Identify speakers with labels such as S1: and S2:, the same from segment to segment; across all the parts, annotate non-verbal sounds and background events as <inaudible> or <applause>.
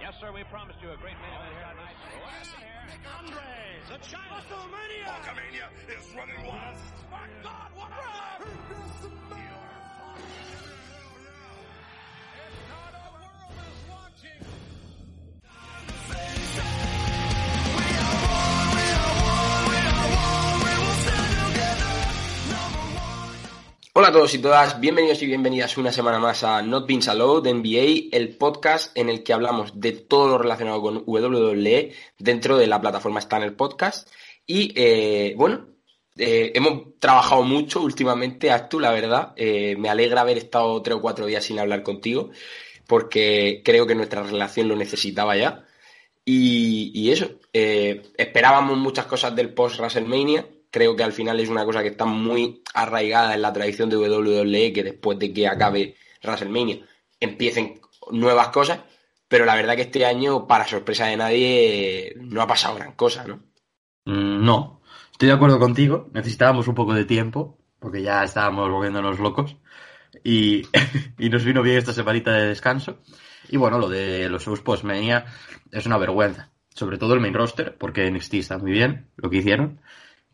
S1: Yes, sir, we promised you a great main event tonight.
S2: Andre, the China. WrestleMania.
S3: Hulkamania is running wild.
S2: My God, what a
S4: Hola a todos y todas, bienvenidos y bienvenidas una semana más a Not Being Allowed NBA, el podcast en el que hablamos de todo lo relacionado con WWE dentro de la plataforma Stanner Podcast. Y eh, bueno, eh, hemos trabajado mucho últimamente, Actu, la verdad. Eh, me alegra haber estado tres o cuatro días sin hablar contigo, porque creo que nuestra relación lo necesitaba ya. Y, eso, esperábamos muchas cosas del post-WrestleMania, creo que al final es una cosa que está muy arraigada en la tradición de WWE, que después de que acabe WrestleMania empiecen nuevas cosas, pero la verdad que este año, para sorpresa de nadie, no ha pasado gran cosa, ¿no?
S5: Mm, No, estoy de acuerdo contigo. Necesitábamos un poco de tiempo, porque ya estábamos volviéndonos locos. Y, <laughs> y nos vino bien esta semanita de descanso. Y bueno, lo de los shows post-Mania es una vergüenza. Sobre todo el main roster, porque NXT está muy bien lo que hicieron.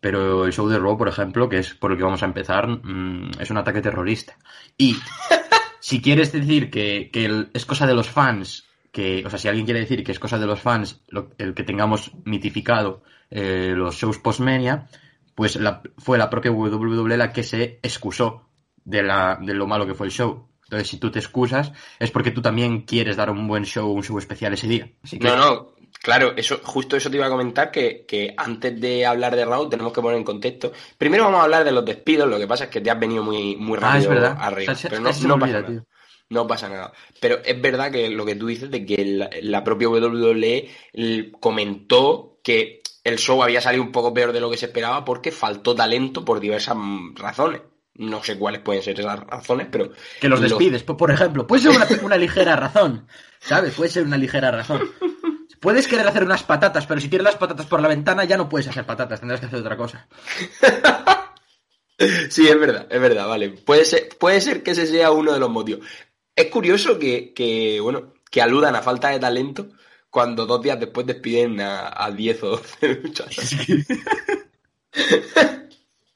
S5: Pero el show de Raw, por ejemplo, que es por el que vamos a empezar, mm, es un ataque terrorista. Y <laughs> si quieres decir que, que el- es cosa de los fans, que, o sea, si alguien quiere decir que es cosa de los fans lo- el que tengamos mitificado eh, los shows post-Mania, pues la- fue la propia WWE la que se excusó de, la, de lo malo que fue el show. Entonces, si tú te excusas, es porque tú también quieres dar un buen show, un show especial ese día. Así que,
S4: No, no, claro, eso, justo eso te iba a comentar, que, que antes de hablar de Raw tenemos que poner en contexto. Primero vamos a hablar de los despidos, lo que pasa es que te has venido muy, muy
S5: Ah, es
S4: rápido
S5: verdad.
S4: arriba,
S5: O sea,
S4: pero no,
S5: se me
S4: no
S5: olvida,
S4: pasa nada. No pasa nada. Pero es verdad que lo que tú dices de que la, la propia WWE comentó que el show había salido un poco peor de lo que se esperaba porque faltó talento por diversas mm, razones. No sé cuáles pueden ser esas razones, pero...
S5: que los
S4: lo-
S5: despides, por por ejemplo. Puede ser una, una ligera razón, ¿sabes? Puede ser una ligera razón. Puedes querer hacer unas patatas, pero si tiras las patatas por la ventana ya no puedes hacer patatas, tendrás que hacer otra cosa. <laughs>
S4: Sí, es verdad, es verdad, vale. Puede ser, puede ser que ese sea uno de los motivos. Es curioso que, que, bueno, que aludan a falta de talento cuando dos días después despiden a, a 10 o 12 luchadores.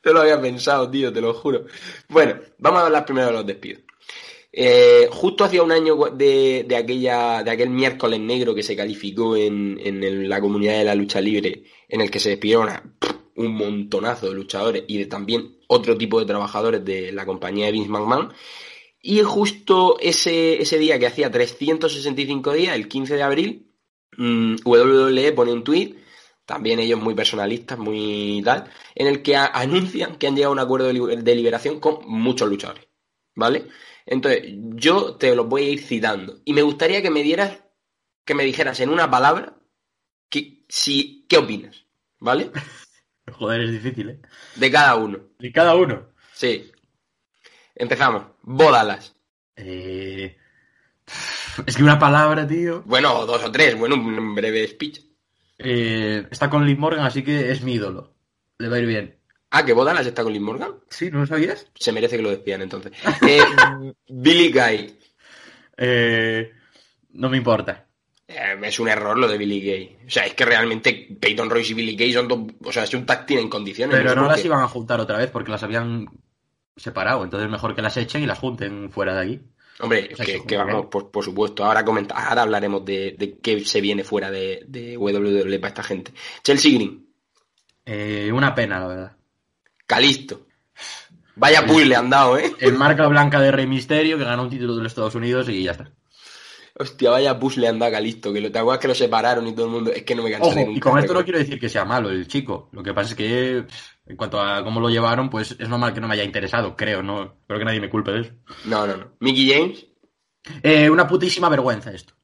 S4: No lo había pensado, tío, te lo juro. Bueno, vamos a hablar primero de los despidos. Eh, justo hacía un año de, de aquella, de aquel miércoles negro que se calificó en, en la comunidad de la lucha libre, en el que se despidieron a un montonazo de luchadores y de también otro tipo de trabajadores de la compañía de Vince McMahon. Y justo ese, ese día que hacía 365 días, el 15 de abril, mm, WWE pone un tweet, también ellos muy personalistas, muy tal, en el que anuncian que han llegado a un acuerdo de liberación con muchos luchadores, ¿vale? Entonces, yo te los voy a ir citando. Y me gustaría que me dieras, que me dijeras en una palabra, que, si, ¿qué opinas? ¿Vale? <laughs>
S5: Joder, es difícil, ¿eh?
S4: De cada uno.
S5: Y cada uno.
S4: Sí. Empezamos. Bódalas.
S5: Eh... Es que una palabra, tío.
S4: Bueno, dos o tres. Bueno, un breve speech.
S5: Eh, está con Liv Morgan, así que es mi ídolo. Le va a ir bien.
S4: Ah, que Bódalas está con Liv Morgan.
S5: ¿Sí? ¿No lo sabías?
S4: Se merece que lo despidan entonces. Eh, Billy Guy.
S5: Eh... No me importa.
S4: Eh, es un error lo de Billy Gay. O sea, es que realmente Peyton Royce y Billy Gay son dos. O sea, es un tag en condiciones.
S5: Pero no
S4: por
S5: las iban a juntar otra vez porque las habían separado. Entonces mejor que las echen y las junten fuera de aquí.
S4: Hombre,
S5: O sea,
S4: que, vamos, por, por supuesto. Ahora, ahora hablaremos de, de qué se viene fuera de, de WWE para esta gente. Chelsea Green.
S5: Eh, una pena, la verdad.
S4: Calisto. Vaya puzzle le han dado, ¿eh?
S5: El marca blanca de Rey Misterio que ganó un título de los Estados Unidos y ya está.
S4: Hostia, vaya puzzle le han dado a Calisto. Que lo, te acuerdas que lo separaron y todo el mundo. Es que no me cansaré
S5: Ojo, y
S4: nunca
S5: con
S4: de
S5: esto no quiero decir que sea malo el chico. Lo que pasa es que, en cuanto a cómo lo llevaron, pues es normal que no me haya interesado, creo, ¿no? Espero que nadie me culpe de eso.
S4: No, no, no. Mickey James.
S5: Eh, una putísima vergüenza esto,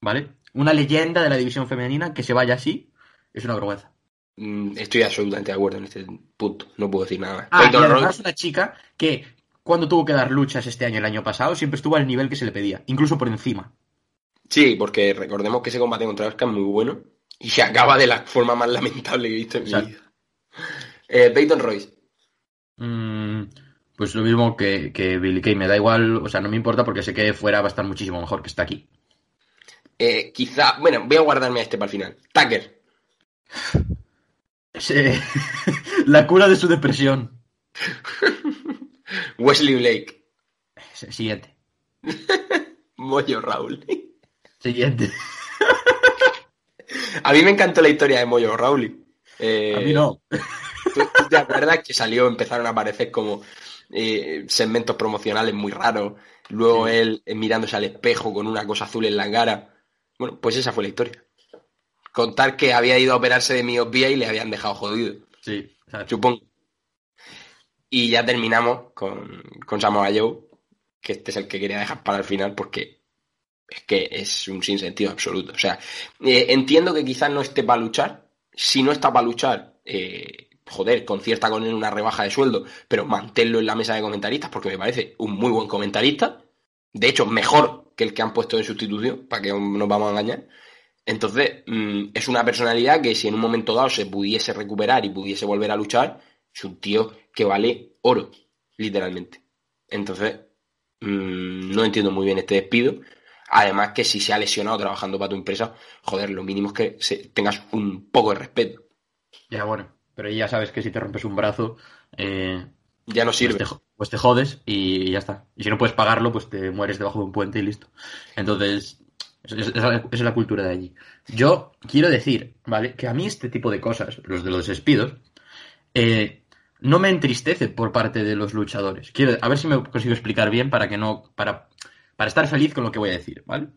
S5: ¿vale? Una leyenda de la división femenina que se vaya así es una vergüenza.
S4: Mm, Estoy absolutamente de acuerdo en este punto. No puedo decir nada más.
S5: Ah, y
S4: Peyton
S5: además
S4: Royce.
S5: una chica que cuando tuvo que dar luchas este año y el año pasado siempre estuvo al nivel que se le pedía, incluso por encima.
S4: Sí, porque recordemos que ese combate contra Oscar es muy bueno y se acaba de la forma más lamentable que he visto en mi vida. Eh, Peyton Royce.
S5: Mm, pues lo mismo que, que Billy Kay, me da igual, o sea, no me importa porque sé que fuera va a estar muchísimo mejor que está aquí.
S4: Eh, quizá, bueno, voy a guardarme a este para el final. Tucker. <laughs>
S5: Sí. <laughs> La cura de su depresión. <laughs>
S4: Wesley Blake.
S5: Siguiente. <laughs>
S4: Moyo Raúl.
S5: Siguiente.
S4: A mí me encantó la historia de Moyo Raúl. Eh,
S5: A mí no.
S4: ¿tú, tú te acuerdas que salió, empezaron a aparecer como eh, segmentos promocionales muy raros? Luego él eh, mirándose al espejo con una cosa azul en la cara. Bueno, pues esa fue la historia. Contar que había ido a operarse de miopía y le habían dejado jodido,
S5: Sí.
S4: supongo. Y ya terminamos con, con Samoa Joe, que este es el que quería dejar para el final porque es que es un sinsentido absoluto. O sea, eh, entiendo que quizás no esté para luchar. Si no está para luchar, eh, joder, concierta con él una rebaja de sueldo, pero manténlo en la mesa de comentaristas porque me parece un muy buen comentarista. De hecho, mejor que el que han puesto en sustitución, para que no nos vamos a engañar. Entonces, mm, es una personalidad que si en un momento dado se pudiese recuperar y pudiese volver a luchar, es un tío que vale oro, literalmente. Entonces, mm, no entiendo muy bien este despido. Además que si se ha lesionado trabajando para tu empresa, joder, lo mínimo es que se- tengas un poco de respeto.
S5: Ya, bueno. Pero ya sabes que si te rompes un brazo, eh,
S4: Ya no
S5: pues,
S4: sirve.
S5: te, pues te jodes y ya está. Y si no puedes pagarlo, pues te mueres debajo de un puente y listo. Entonces, es- es- esa es la cultura de allí. Yo quiero decir, ¿vale? Que a mí este tipo de cosas, los de los despidos, eh, no me entristece por parte de los luchadores. Quiero, a ver si me consigo explicar bien para que no, para, para estar feliz con lo que voy a decir, ¿vale?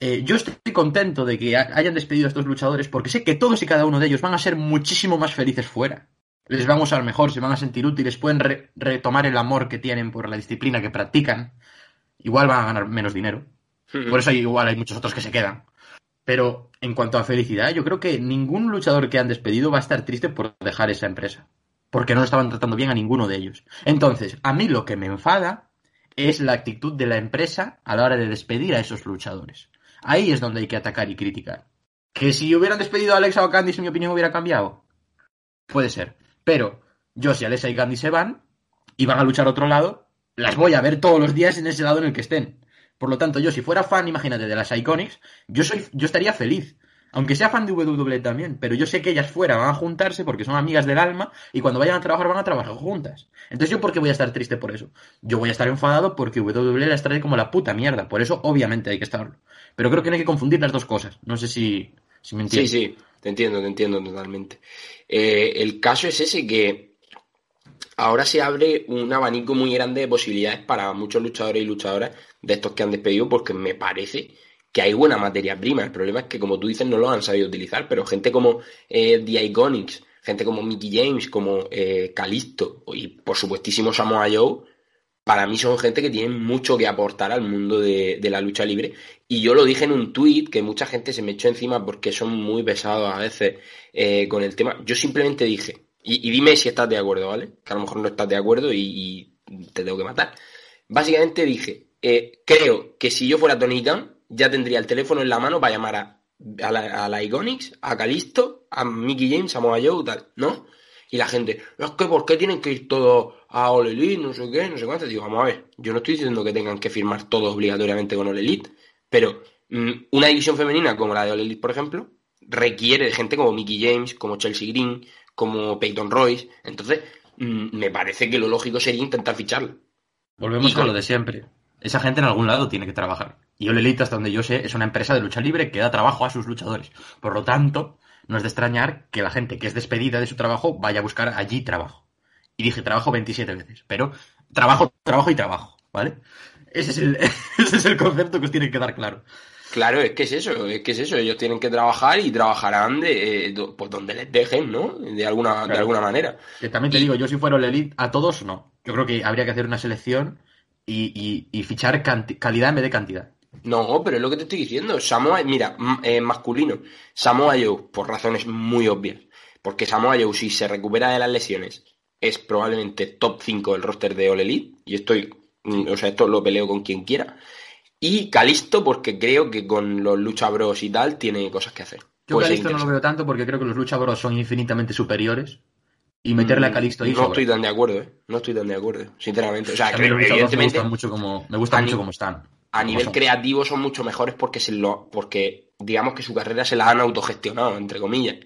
S5: Eh, yo estoy contento de que ha- hayan despedido a estos luchadores porque sé que todos y cada uno de ellos van a ser muchísimo más felices fuera. Les van a usar mejor, se van a sentir útiles, pueden re- retomar el amor que tienen por la disciplina que practican. Igual van a ganar menos dinero. Por eso hay- igual hay muchos otros que se quedan. Pero en cuanto a felicidad, yo creo que ningún luchador que han despedido va a estar triste por dejar esa empresa. Porque no estaban tratando bien a ninguno de ellos. Entonces, a mí lo que me enfada es la actitud de la empresa a la hora de despedir a esos luchadores. Ahí es donde hay que atacar y criticar. Que si hubieran despedido a Alexa o Candice, mi opinión hubiera cambiado. Puede ser. Pero yo, si Alexa y Candice se van y van a luchar a otro lado, las voy a ver todos los días en ese lado en el que estén. Por lo tanto, yo si fuera fan, imagínate, de las Iconics, yo soy, yo estaría feliz. Aunque sea fan de WWE también, pero yo sé que ellas fuera van a juntarse porque son amigas del alma y cuando vayan a trabajar van a trabajar juntas. Entonces yo por qué voy a estar triste por eso? Yo voy a estar enfadado porque WWE las trae como la puta mierda. Por eso obviamente hay que estarlo. Pero creo que no hay que confundir las dos cosas. No sé si, si me
S4: Sí,
S5: entiendes.
S4: sí, te entiendo, te entiendo totalmente. Eh, el caso es ese que ahora se abre un abanico muy grande de posibilidades para muchos luchadores y luchadoras de estos que han despedido, porque me parece que hay buena materia prima. El problema es que, como tú dices, no lo han sabido utilizar, pero gente como eh, The Iconics, gente como Mickey James, como eh, Calisto y, por supuestísimo, Samoa Joe, para mí son gente que tienen mucho que aportar al mundo de, de la lucha libre. Y yo lo dije en un tuit que mucha gente se me echó encima porque son muy pesados a veces eh, con el tema. Yo simplemente dije, y, dime si estás de acuerdo, ¿vale? Que a lo mejor no estás de acuerdo y te tengo que matar. Básicamente dije, eh, creo que si yo fuera Tony Khan, ya tendría el teléfono en la mano para llamar a, a la, a la Iconics, a Calisto, a Mickey James, a Moa Joe, tal, ¿no? Y la gente, es que ¿por qué tienen que ir todos a All Elite? No sé qué, no sé cuánto. Digo, vamos a ver, yo no estoy diciendo que tengan que firmar todos obligatoriamente con All Elite, pero mm, una división femenina como la de All Elite, por ejemplo, requiere de gente como Mickey James, como Chelsea Green, como Peyton Royce. Entonces, mm, me parece que lo lógico sería intentar ficharlo.
S5: Volvemos
S4: Y
S5: con- lo de siempre. Esa gente en algún lado tiene que trabajar. Y All Elite, hasta donde yo sé, es una empresa de lucha libre que da trabajo a sus luchadores. Por lo tanto, no es de extrañar que la gente que es despedida de su trabajo vaya a buscar allí trabajo. Y dije trabajo 27 veces, pero trabajo, trabajo y trabajo, ¿vale? Ese es el, <laughs> ese es el concepto que os tiene que dar claro.
S4: Claro, es que es eso, es que es eso. Ellos tienen que trabajar y trabajarán de, eh, do- pues donde les dejen, ¿no? De alguna, de alguna manera.
S5: Que también te
S4: Y-
S5: digo, yo si fuera All Elite, a todos no. Yo creo que habría que hacer una selección y, y- y fichar calidad en vez de cantidad.
S4: No, pero es lo que te estoy diciendo. Samoa, mira, eh, masculino. Samoa Joe, por razones muy obvias. Porque Samoa Joe, si se recupera de las lesiones, es probablemente top 5 del roster de All Elite. Y estoy, mm, o sea, esto lo peleo con quien quiera. Y Calisto, porque creo que con los Lucha Bros y tal, tiene cosas que hacer.
S5: Yo Calisto no lo veo tanto porque creo que los Lucha Bros son infinitamente superiores. Y meterle a Calisto ahí
S4: No estoy tan de acuerdo, ¿eh? No estoy tan de acuerdo, sinceramente. O sea, creo que
S5: me
S4: evidentemente...
S5: gustan mucho como, me gustan
S4: a
S5: mucho como están.
S4: a nivel
S5: son.
S4: creativo son mucho mejores porque se lo, porque digamos que su carrera se la han autogestionado, entre comillas.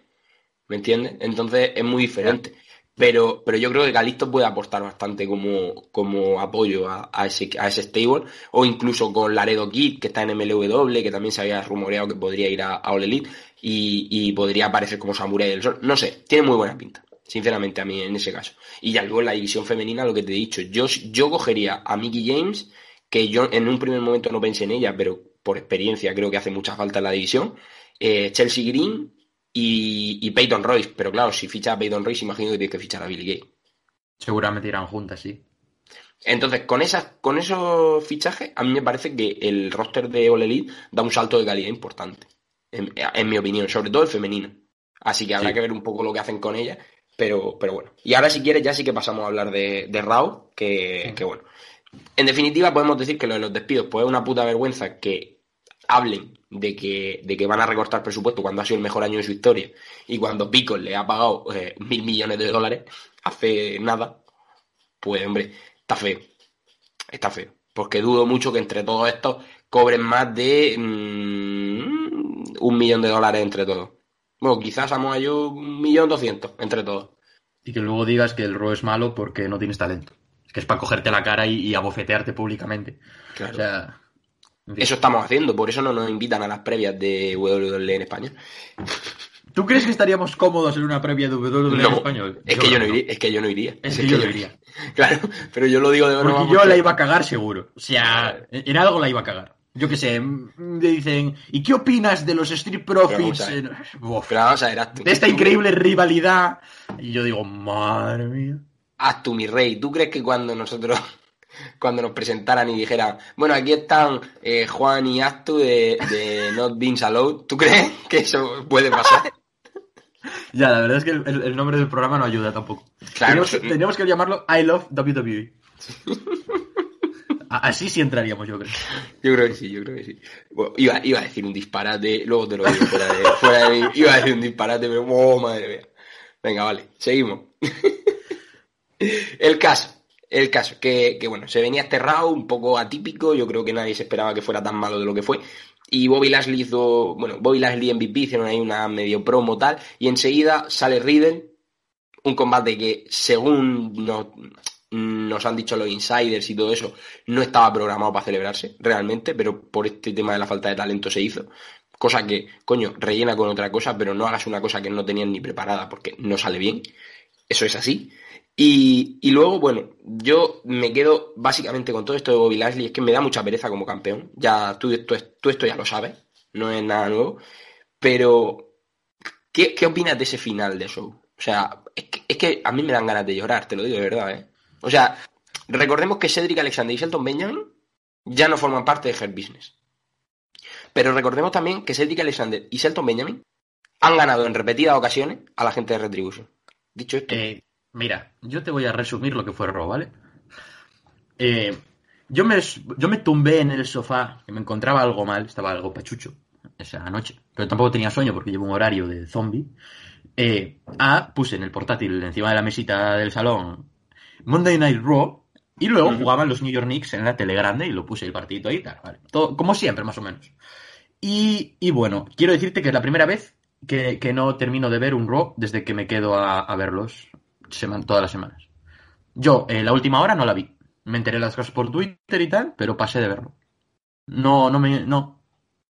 S4: ¿Me entiendes? Entonces es muy diferente. Pero, pero yo creo que Calixto puede aportar bastante como, como apoyo a, a ese, a ese stable, o incluso con Laredo Kid, que está en MLW, que también se había rumoreado que podría ir a, a All Elite, y, y podría aparecer como Samurai del Sol. No sé, tiene muy buena pinta, sinceramente, a mí en ese caso. Y ya luego en la división femenina, lo que te he dicho, yo, yo cogería a Mickey James, que yo en un primer momento no pensé en ella, pero por experiencia creo que hace mucha falta en la división, eh, Chelsea Green y, y Peyton Royce. Pero claro, si ficha a Peyton Royce, imagino que tienes que fichar a Billy Gay.
S5: Seguramente irán juntas, sí.
S4: Entonces, con, esas, con esos fichajes, a mí me parece que el roster de All Elite da un salto de calidad importante, en, en mi opinión, sobre todo el femenino. Así que habrá
S5: Sí.
S4: que ver un poco lo que hacen con ella, pero, pero bueno. Y ahora, si quieres, ya sí que pasamos a hablar de, de Raw, que, que bueno. En definitiva, podemos decir que lo de los despidos, pues es una puta vergüenza que hablen de que, de que van a recortar presupuesto cuando ha sido el mejor año de su historia y cuando Pico le ha pagado eh, mil millones de dólares hace nada, pues hombre, está feo. Está feo. Porque dudo mucho que entre todos estos cobren más de mm, un millón de dólares entre todos. Bueno, quizás Samoa yo un millón doscientos entre todos.
S5: Y que luego digas que el Raw es malo porque no tienes talento. Es que es para cogerte la cara y, y abofetearte públicamente.
S4: Claro.
S5: O sea. en fin.
S4: Eso estamos haciendo, por eso no nos invitan a las previas de WWE en España. <laughs>
S5: ¿Tú crees que estaríamos cómodos en una previa de WWE en
S4: No,
S5: español?
S4: es que yo no iría. Es que yo no iría.
S5: Es que yo lo iría. <laughs>
S4: Claro, pero yo lo digo de broma.
S5: Porque yo la iba a cagar seguro. O sea, en algo la iba a cagar. Yo qué sé, mm, me dicen, ¿y qué opinas de los Street Profits? Uf,
S4: Pero vamos a ver, tú-
S5: de esta
S4: tú-
S5: increíble rivalidad. Y yo digo, madre mía.
S4: Haz tú, mi rey. ¿Tú crees que cuando nosotros, <laughs> cuando nos presentaran y dijeran, bueno, aquí están eh, Juan y Astu de, de Not Being Allowed, ¿tú crees que eso puede pasar? <laughs>
S5: Ya, la verdad es que el, nombre del programa no ayuda tampoco.
S4: Claro,
S5: Tenemos, tenemos que llamarlo I Love WWE. <laughs> Así sí entraríamos, yo creo.
S4: Yo creo que sí, yo creo que sí. Iba, iba a decir un disparate, luego te lo digo fuera de, fuera. Iba a decir un disparate, pero oh, madre mía. Venga, vale, seguimos. el caso, el caso, que, que bueno, se venía este round un poco atípico, yo creo que nadie se esperaba que fuera tan malo de lo que fue. Y Bobby Lashley hizo, bueno, Bobby Lashley MVP hicieron ahí una medio promo tal, y enseguida sale Riddle, un combate que según nos, nos han dicho los insiders y todo eso, no estaba programado para celebrarse realmente, pero por este tema de la falta de talento se hizo. Cosa que, coño, rellena con otra cosa, pero no hagas una cosa que no tenían ni preparada porque no sale bien. Eso es así. Y, y luego, bueno, yo me quedo básicamente con todo esto de Bobby Lashley, es que me da mucha pereza como campeón. Ya tú, tú, tú esto ya lo sabes, no es nada nuevo. Pero, ¿qué, qué opinas de ese final de show? O sea, es que, es que a mí me dan ganas de llorar, te lo digo de verdad, ¿eh? O sea, recordemos que Cedric Alexander y Shelton Benjamin ya no forman parte de Hurt Business. Pero recordemos también que Cedric Alexander y Shelton Benjamin han ganado en repetidas ocasiones a la gente de Retribution. Dicho esto,
S5: Eh, mira, yo te voy a resumir lo que fue Raw, ¿vale? Eh, yo, me, yo me tumbé en el sofá, que me encontraba algo mal, estaba algo pachucho esa noche, pero tampoco tenía sueño porque llevo un horario de zombie. Eh, ah, puse en el portátil encima de la mesita del salón Monday Night Raw y luego jugaban los New York Knicks en la tele grande y lo puse el partidito ahí, tal, vale. Todo, como siempre, más o menos. Y, y bueno, quiero decirte que es la primera vez que, que no termino de ver un Raw desde que me quedo a, a verlos seman- todas las semanas. Yo, eh, la última hora no la vi. Me enteré las cosas por Twitter y tal, pero pasé de verlo. No, no me, no,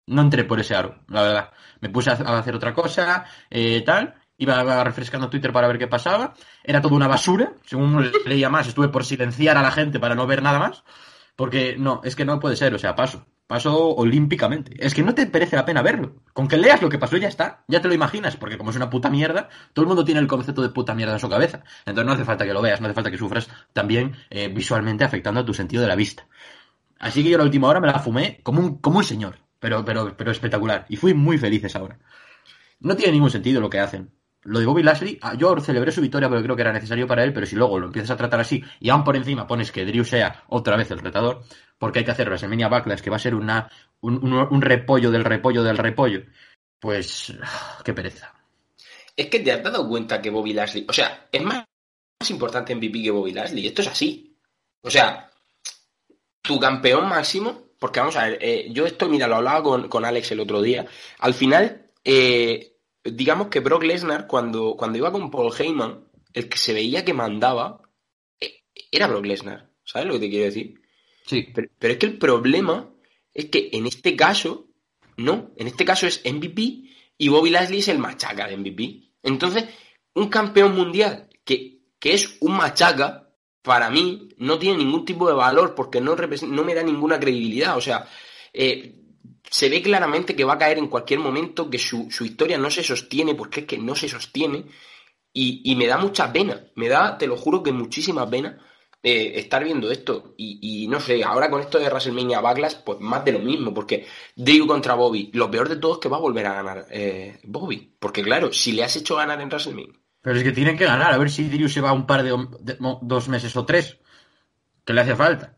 S5: no entré por ese aro, la verdad. Me puse a a hacer otra cosa, eh, tal. Iba refrescando Twitter para ver qué pasaba. Era todo una basura. Según leía más, estuve por silenciar a la gente para no ver nada más. Porque no, es que no puede ser, o sea, paso. Paso olímpicamente. Es que no te merece la pena verlo. Con que leas lo que pasó ya está. Ya te lo imaginas, porque como es una puta mierda, todo el mundo tiene el concepto de puta mierda en su cabeza. Entonces no hace falta que lo veas, no hace falta que sufras también eh, visualmente afectando a tu sentido de la vista. Así que yo la última hora me la fumé como un, como un señor, pero, pero, pero espectacular. Y fui muy feliz esa hora. No tiene ningún sentido lo que hacen. Lo de Bobby Lashley, ah, yo celebré su victoria porque creo que era necesario para él, pero si luego lo empiezas a tratar así y aún por encima pones que Drew sea otra vez el retador, porque hay que hacer WrestleMania Backlash, que va a ser una, un, repollo del repollo del repollo, pues ah, qué pereza.
S4: es que te has dado cuenta que Bobby Lashley, o sea, es más, más importante MVP que Bobby Lashley. Esto es así. O sea, tu campeón máximo porque vamos a ver, eh, yo esto, mira, lo hablaba con, con Alex el otro día. Al final, eh, digamos que Brock Lesnar, cuando, cuando iba con Paul Heyman, el que se veía que mandaba eh, era Brock Lesnar. ¿Sabes lo que te quiero decir?
S5: Sí.
S4: Pero, pero es que el problema es que en este caso, no, en este caso es MVP y Bobby Lashley es el machaca de MVP. Entonces, un campeón mundial que, que es un machaca, para mí, no tiene ningún tipo de valor porque no, no me da ninguna credibilidad. O sea, eh, se ve claramente que va a caer en cualquier momento, que su, su historia no se sostiene, porque es que no se sostiene. Y, y me da mucha pena, me da, te lo juro que muchísima pena eh, estar viendo esto. Y, y no sé, ahora con esto de WrestleMania Backlash, pues más de lo mismo, porque Drew contra Bobby, lo peor de todo es que va a volver a ganar eh, Bobby. Porque claro, si le has hecho ganar en WrestleMania,
S5: Pero es que tienen que ganar, a ver si Drew se va un par de, de- dos meses o tres. Que le hace falta.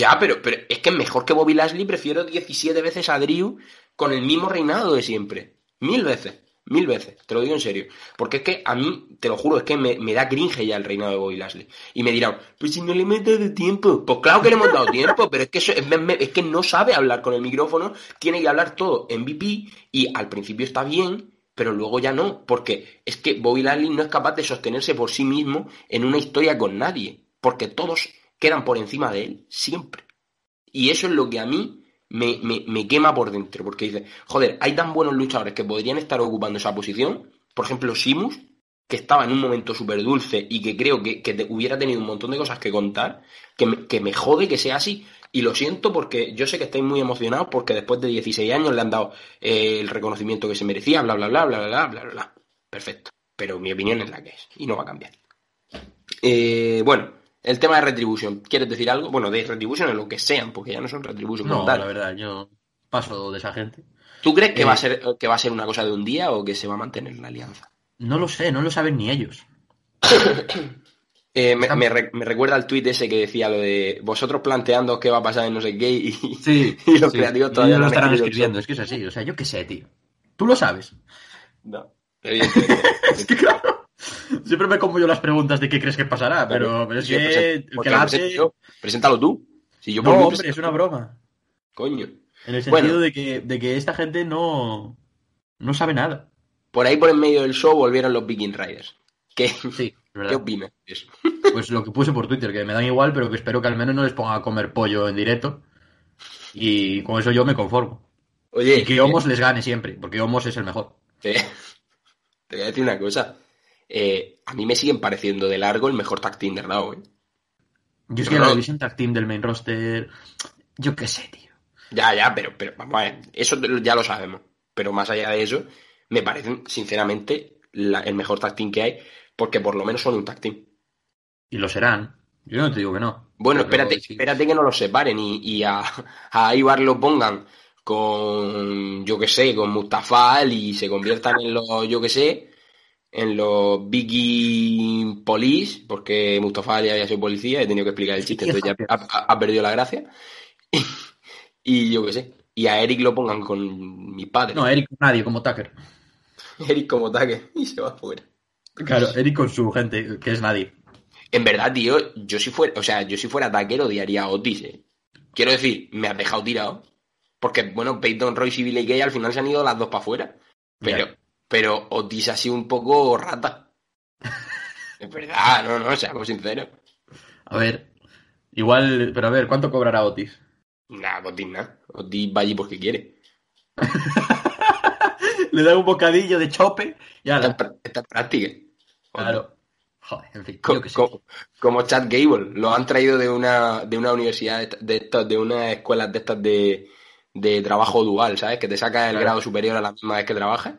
S4: Ya, pero, pero es que mejor que Bobby Lashley prefiero 17 veces a Drew con el mismo reinado de siempre. Mil veces, mil veces, te lo digo en serio. Porque es que a mí, te lo juro, es que me, da cringe ya el reinado de Bobby Lashley. Y me dirán, pues si no le hemos dado tiempo. Pues claro que le hemos dado tiempo, pero es que, eso- es, es que no sabe hablar con el micrófono, tiene que hablar todo en VP y al principio está bien, pero luego ya no, porque es que Bobby Lashley no es capaz de sostenerse por sí mismo en una historia con nadie, porque todos quedan por encima de él, siempre. Y eso es lo que a mí me, me- me quema por dentro, porque dice, joder, hay tan buenos luchadores que podrían estar ocupando esa posición, por ejemplo, Simus, que estaba en un momento súper dulce y que creo que, que hubiera tenido un montón de cosas que contar, que me, que me jode que sea así. Y lo siento porque yo sé que estáis muy emocionados porque después de 16 años le han dado eh, el reconocimiento que se merecía, bla, bla, bla, bla, bla, bla, bla, bla, bla. Perfecto. Pero mi opinión es la que es y no va a cambiar. Eh, bueno, el tema de Retribution. ¿Quieres decir algo? Bueno, de Retribution en lo que sean, porque ya no son Retribution como
S5: No,
S4: tal.
S5: la verdad, yo paso de esa gente.
S4: ¿Tú crees que
S5: Eh,
S4: va a ser que va a ser una cosa de un día o que se va a mantener la alianza?
S5: No lo sé, no lo saben ni ellos.
S4: Eh, me, recuerda al tuit ese que decía lo de vosotros planteando qué va a pasar en no sé qué y,
S5: Sí,
S4: y los
S5: sí.
S4: creativos todavía
S5: ellos
S4: no
S5: lo estarán escribiendo, es que es así, o sea, yo qué sé, tío. Tú lo sabes.
S4: No.
S5: Es que claro, siempre me como yo las preguntas de qué crees que pasará, pero, pero es que
S4: presenta-
S5: el
S4: porque
S5: que la
S4: lo
S5: hace...
S4: presento yo. Preséntalo tú. Si yo
S5: No, hombre,
S4: presento-
S5: es una broma.
S4: Coño.
S5: En el
S4: Bueno.
S5: sentido de, que, de que esta gente no, no sabe nada.
S4: Por ahí por en medio del show volvieron los Viking Riders. ¿Qué,
S5: Sí,
S4: ¿qué opinas de eso? <laughs>
S5: Pues lo que puse por Twitter, que me dan igual, pero que espero que al menos no les ponga a comer pollo en directo. Y con eso yo me conformo.
S4: Oye,
S5: Y que Homos les gane siempre, porque Homos es el mejor.
S4: te, te voy a decir una cosa. Eh, a mí me siguen pareciendo de largo el mejor tag team de Raw, ¿eh?
S5: Yo es que la división tag team del main roster, yo qué sé, tío.
S4: Ya, ya, pero, pero vamos a ver, eso ya lo sabemos. Pero más allá de eso, me parecen, sinceramente, la- el mejor tag team que hay, porque por lo menos son un tag team.
S5: Y lo serán. Yo no te digo que no.
S4: Bueno,
S5: Pero
S4: espérate,
S5: sí.
S4: espérate que no los separen y, y a, a Ibar lo pongan con, yo que sé, con Mustafa y se conviertan en los, yo que sé, en los Biggie Police, porque Mustafa Ali había sido policía, he tenido que explicar el chiste, entonces ya ha, ha- ha perdido la gracia. <laughs> Y, yo que sé, y a Eric lo pongan con mi padre.
S5: No, Eric nadie, como Tucker. <laughs>
S4: Eric como taque <laughs> y se va fuera.
S5: Claro, Eric con su gente, que es nadie.
S4: En verdad, tío, yo si fuera, o sea, yo si fuera taquero odiaría a Otis, eh. Quiero decir, me has dejado tirado. Porque, bueno, Peyton Royce y Billy Gay al final se han ido las dos para afuera. Pero,
S5: Ya.
S4: Pero Otis ha sido un poco rata. <laughs> es verdad, no, no, seamos sinceros.
S5: A ver, igual, pero a ver, ¿cuánto cobrará Otis?
S4: Nah, Otis nada. Otis va allí porque quiere. <laughs>
S5: Le da un bocadillo de chope y
S4: Esta, pr- esta es práctica.
S5: Claro. Joder, en fin,
S4: Co-
S5: yo qué sé.
S4: co- como Chad Gable, lo han traído de una, de una universidad, de, esta- de, estas- de una escuela de estas de, de trabajo dual, ¿sabes? Que te saca el
S5: Claro.
S4: grado superior a la misma vez que trabajas.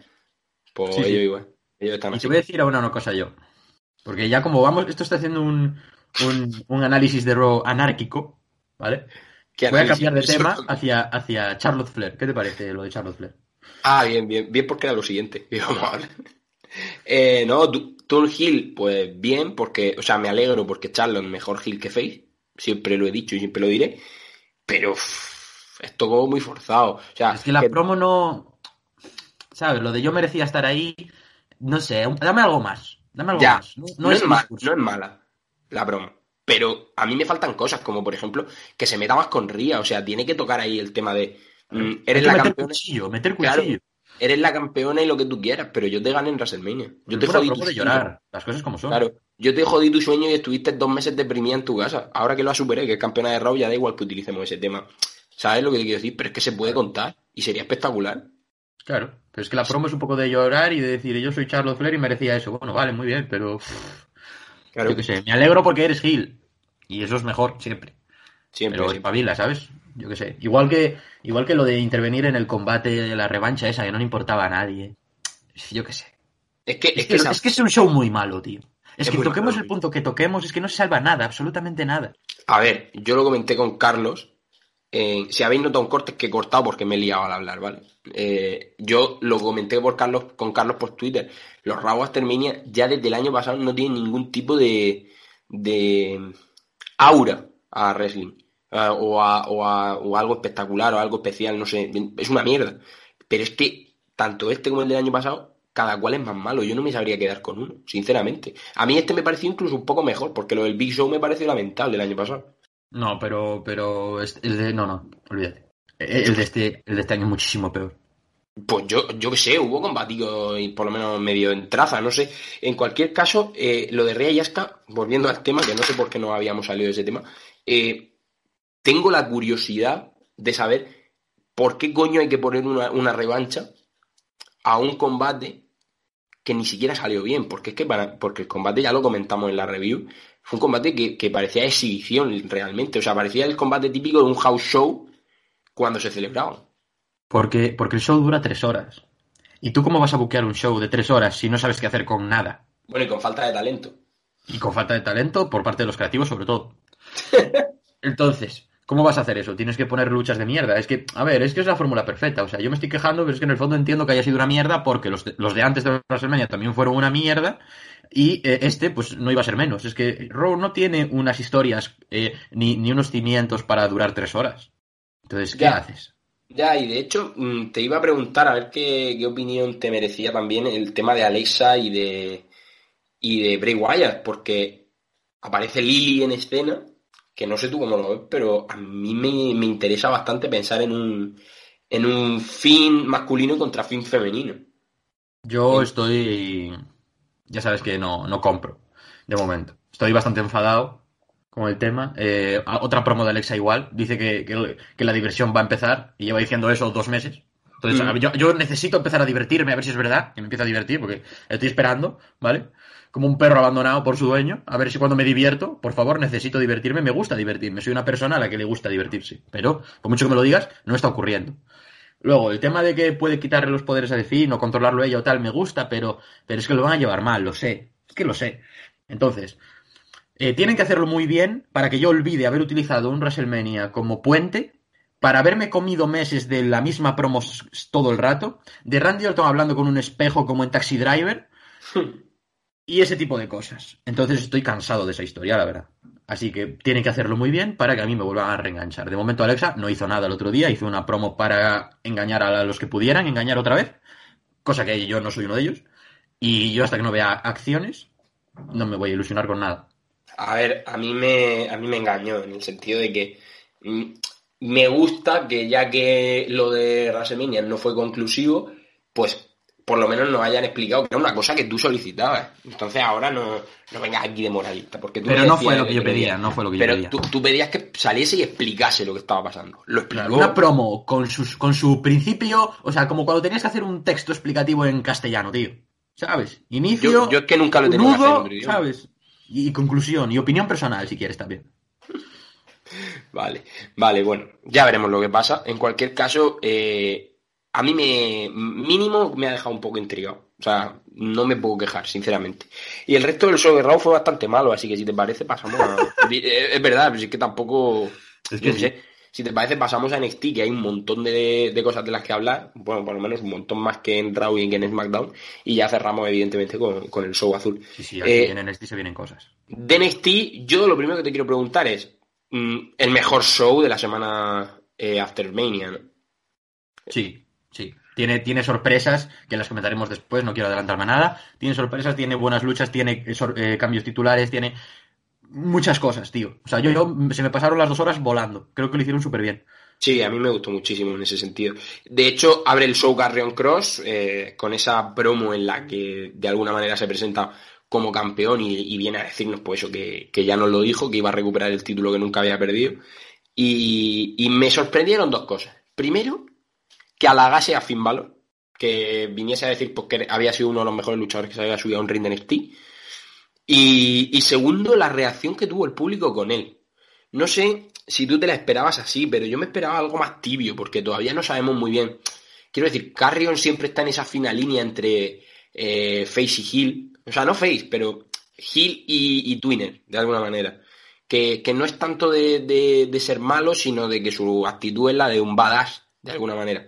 S4: Pues
S5: Sí,
S4: igual. Ellos están
S5: Y te voy a decir ahora una cosa yo. Porque ya como vamos, esto está haciendo un, un, un análisis de Raw anárquico, ¿vale?
S4: ¿Qué
S5: Voy a cambiar de tema hacia, hacia Charlotte Flair. ¿Qué te parece lo de Charlotte Flair?
S4: Ah, bien, bien, bien porque era lo siguiente. <laughs> Eh, no, Tu- Turn Hill, pues bien, porque, o sea, me alegro porque Charlotte mejor Hill que Face. Siempre lo he dicho y siempre lo diré. Pero uff, es todo muy forzado. O sea,
S5: Es que la
S4: que-
S5: promo no... ¿Sabes? Lo de yo merecía estar ahí... No sé, dame algo más. Dame algo
S4: Ya,
S5: más. No, no
S4: no,
S5: es
S4: es ma-
S5: discurso.
S4: no es mala la broma. Pero a mí me faltan cosas, como por ejemplo, que se meta más con Ría. O sea, tiene que tocar ahí el tema de. mm, eres la
S5: meter
S4: campeona.
S5: cuchillo, meter
S4: Claro,
S5: cuchillo.
S4: eres la campeona y lo que tú quieras, pero yo te gané en WrestleMania. Yo te
S5: Fue una
S4: jodí tu
S5: de llorar, las cosas como son.
S4: Claro, yo te jodí tu sueño y estuviste dos meses deprimida en tu casa. Ahora que lo has superado, que es campeona de Raw, ya da igual que utilicemos ese tema. ¿Sabes lo que te quiero decir? Pero es que se puede contar y sería espectacular.
S5: Claro, pero es que la promo es un poco de llorar y de decir, yo soy Charlotte Flair y merecía eso. Bueno, vale, muy bien, pero
S4: Claro,
S5: yo qué sé, me alegro porque eres Gil. Y eso es mejor, siempre.
S4: siempre.
S5: Pero espabila, ¿sabes? Yo qué sé. Igual que, igual que lo de intervenir en el combate de la revancha esa, que no le importaba a nadie. Yo qué sé.
S4: Es que, es
S5: Es
S4: que
S5: es que es un show muy malo, tío. Es,
S4: Es
S5: que toquemos
S4: malo,
S5: el punto que toquemos, es que no se salva nada, absolutamente nada.
S4: A ver, yo lo comenté con Carlos. Eh, si habéis notado un corte que he cortado porque me he liado al hablar, ¿vale? Eh, yo lo comenté por Carlos, con Carlos por Twitter. Los Raw After Mania ya desde el año pasado no tienen ningún tipo de, de aura a wrestling. eh, o, a, o, a- o algo espectacular o algo especial, no sé. Es una mierda. Pero es que tanto este como el del año pasado, cada cual es más malo. Yo no me sabría quedar con uno, sinceramente. A mí este me pareció incluso un poco mejor, porque lo del Big Show me pareció lamentable el año pasado.
S5: No, pero, pero el de, no, no, olvídate. El el de este, el de este año es muchísimo peor.
S4: Pues yo, yo qué sé, hubo combatido y por lo menos medio en traza, no sé. En cualquier caso, eh, lo de Rhea y Asuka, volviendo al tema, que no sé por qué no habíamos salido de ese tema, eh, tengo la curiosidad de saber por qué coño hay que poner una, una revancha a un combate que ni siquiera salió bien, porque es que para- porque el combate ya lo comentamos en la review, fue un combate que, que parecía exhibición realmente, o sea, parecía el combate típico de un house show cuando se celebraba.
S5: Porque, porque el show dura tres horas. ¿Y tú cómo vas a buquear un show de tres horas si no sabes qué hacer con nada?
S4: Bueno, y con falta de talento.
S5: Y con falta de talento por parte de los creativos, sobre todo. <laughs> Entonces, ¿cómo vas a hacer eso? Tienes que poner luchas de mierda. Es que, a ver, es que es la fórmula perfecta. O sea, yo me estoy quejando, pero es que en el fondo entiendo que haya sido una mierda porque los de, los de antes de WrestleMania también fueron una mierda. Y eh, este, pues no iba a ser menos. Es que Raw no tiene unas historias eh, ni, ni unos cimientos para durar tres horas. Entonces, ¿qué
S4: Ya.
S5: haces?
S4: Ya, y de hecho, mm, te iba a preguntar a ver qué, qué opinión te merecía también el tema de Alexa y de, y de Bray Wyatt, porque aparece Lily en escena, que no sé tú cómo lo ves, pero a mí me, me interesa bastante pensar en un, en un fin masculino contra fin femenino.
S5: Yo estoy. Ya sabes que no, no compro, de momento. Estoy bastante enfadado con el tema. Eh, otra promo de Alexa igual. Dice que, que- que la diversión va a empezar y lleva diciendo eso dos meses. Entonces,
S4: Mm.
S5: yo, yo necesito empezar a divertirme, a ver si es verdad, que me empieza a divertir, porque estoy esperando, ¿vale? Como un perro abandonado por su dueño. A ver si cuando me divierto, por favor, necesito divertirme. Me gusta divertirme. Soy una persona a la que le gusta divertirse. Pero, por mucho que me lo digas, no está ocurriendo. Luego, el tema de que puede quitarle los poderes a Define o controlarlo ella o tal, me gusta, pero, pero es que lo van a llevar mal, lo sé. Es que lo sé. Entonces, eh, tienen que hacerlo muy bien para que yo olvide haber utilizado un WrestleMania como puente para haberme comido meses de la misma promo todo el rato, de Randy Orton hablando con un espejo como en Taxi Driver <laughs> y ese tipo de cosas. Entonces estoy cansado de esa historia, la verdad. Así que tienen que hacerlo muy bien para que a mí me vuelvan a reenganchar. De momento Alexa no hizo nada el otro día, hizo una promo para engañar a los que pudieran, engañar otra vez, cosa que yo no soy uno de ellos. Y yo hasta que no vea acciones, no me voy a ilusionar con nada.
S4: A ver, a mí me, a mí me engañó en el sentido de que mm, me gusta que ya que lo de WrestleMania no fue conclusivo, pues por lo menos nos hayan explicado que era una cosa que tú solicitabas. Entonces ahora no, no vengas aquí de moralista, porque tú
S5: Pero no fue lo que yo pedía, no fue lo que yo
S4: Pero
S5: pedía.
S4: tú, tú pedías que saliese y explicase lo que estaba pasando. Lo explicó.
S5: Una promo con, sus, con su principio, o sea, como cuando tenías que hacer un texto explicativo en castellano, tío. ¿Sabes? Inicio,
S4: yo, yo es que nunca lo he tenido que hacer.
S5: ¿sabes? Y, y conclusión, y opinión personal, si quieres también. <laughs>
S4: Vale, vale, bueno, ya veremos lo que pasa. En cualquier caso, eh, a mí me mínimo me ha dejado un poco intrigado. O sea, no me puedo quejar, sinceramente. Y el resto del show de Raw fue bastante malo, así que si te parece pasamos a... <laughs> Eh, es verdad, pero es que tampoco...
S5: Es
S4: yo qué sé. Si te parece pasamos a NXT, que hay un montón de, de cosas de las que hablar. Bueno, por lo menos un montón más que en Raw y que en SmackDown. Y ya cerramos evidentemente con, con el show azul.
S5: Sí, sí, aquí
S4: Eh,
S5: en NXT se vienen cosas.
S4: de NXT, yo lo primero que te quiero preguntar es mm, el mejor show de la semana eh, After Mania, ¿no?
S5: Sí, sí. Tiene, tiene sorpresas, que las comentaremos después, no quiero adelantarme nada. Tiene sorpresas, tiene buenas luchas, tiene eh, eh, cambios titulares, tiene... muchas cosas, tío. O sea, yo, yo se me pasaron las dos horas volando. Creo que lo hicieron súper bien.
S4: Sí, a mí me gustó muchísimo en ese sentido. De hecho, abre el show Carrion Cross eh, con esa promo en la que de alguna manera se presenta como campeón y, viene a decirnos pues eso, que, que, ya nos lo dijo, que iba a recuperar el título que nunca había perdido. Y me sorprendieron dos cosas. Primero, que halagase a Finn Balor, que viniese a decir pues, que había sido uno de los mejores luchadores que se había subido a un ring de NXT. Y, y segundo, la reacción que tuvo el público con él. No sé si tú te la esperabas así, pero yo me esperaba algo más tibio, porque todavía no sabemos muy bien. Quiero decir, Carrion siempre está en esa fina línea entre eh, Face y Hill. O sea, no Face, pero Hill y, y Twinner, de alguna manera. Que, no es tanto de, de, de, ser malo, sino de que su actitud es la de un badass, de alguna manera.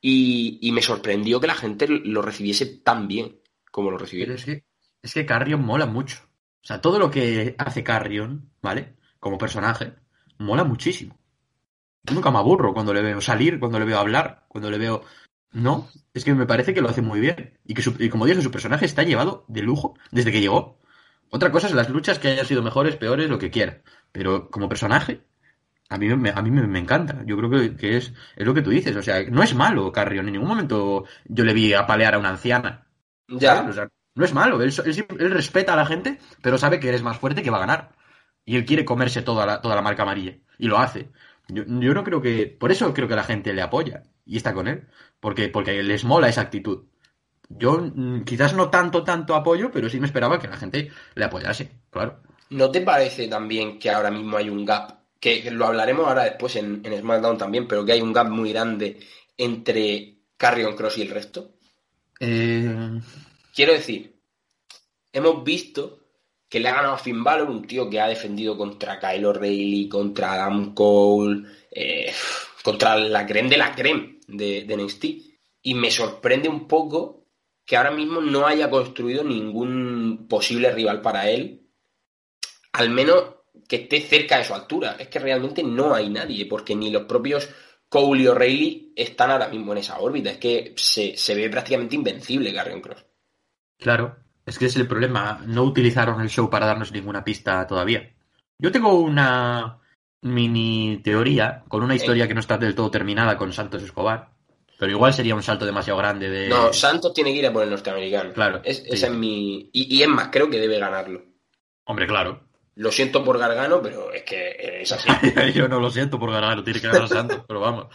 S4: Y, y me sorprendió que la gente lo recibiese tan bien como lo recibió.
S5: Pero es que, es que Carrion mola mucho. O sea, todo lo que hace Carrion, ¿vale? Como personaje, mola muchísimo. Nunca me aburro cuando le veo salir, cuando le veo hablar, cuando le veo... No, es que me parece que lo hace muy bien. Y que, su, y como dije, su personaje está llevado de lujo desde que llegó. Otra cosa es las luchas que hayan sido mejores, peores, lo que quiera. Pero como personaje, a mí, me, a mí me, me encanta. Yo creo que, que, es, es lo que tú dices. O sea, no es malo Carrion. En ningún momento yo le vi apalear a una anciana.
S4: Ya.
S5: O sea, no es malo. Él, él, él, respeta a la gente, pero sabe que eres más fuerte que va a ganar. Y él quiere comerse toda la, toda la marca amarilla. Y lo hace. Yo, yo no creo que. Por eso creo que la gente le apoya y está con él. Porque, porque les mola esa actitud. Yo quizás no tanto, tanto apoyo, pero sí me esperaba que la gente le apoyase, claro.
S4: ¿No te parece también que ahora mismo hay un gap? Que, que lo hablaremos ahora después en, en, SmackDown también, pero que hay un gap muy grande entre Carrion Cross y el resto.
S5: Eh...
S4: Quiero decir, hemos visto que le ha ganado a Finn Balor, un tío que ha defendido contra Kyle O'Reilly, contra Adam Cole, eh, contra la creme de la creme de, de NXT. Y me sorprende un poco que ahora mismo no haya construido ningún posible rival para él, al menos que esté cerca de su altura. Es que realmente no hay nadie, porque ni los propios Cole y O'Reilly están ahora mismo en esa órbita. Es que se, se ve prácticamente invencible Carrion Cross.
S5: Claro, es que es el problema. No utilizaron el show para darnos ninguna pista todavía. Yo tengo una mini teoría con una historia que no está del todo terminada con Santos Escobar. Pero igual sería un salto demasiado grande de.
S4: No, Santos tiene que ir a por el norteamericano.
S5: Claro.
S4: Es, esa sí. es mi. Y, y, es más, creo que debe ganarlo.
S5: Hombre, claro.
S4: Lo siento por Gargano, pero es que es así. <laughs>
S5: yo no lo siento por Gargano, tiene que ganar Santos, pero vamos.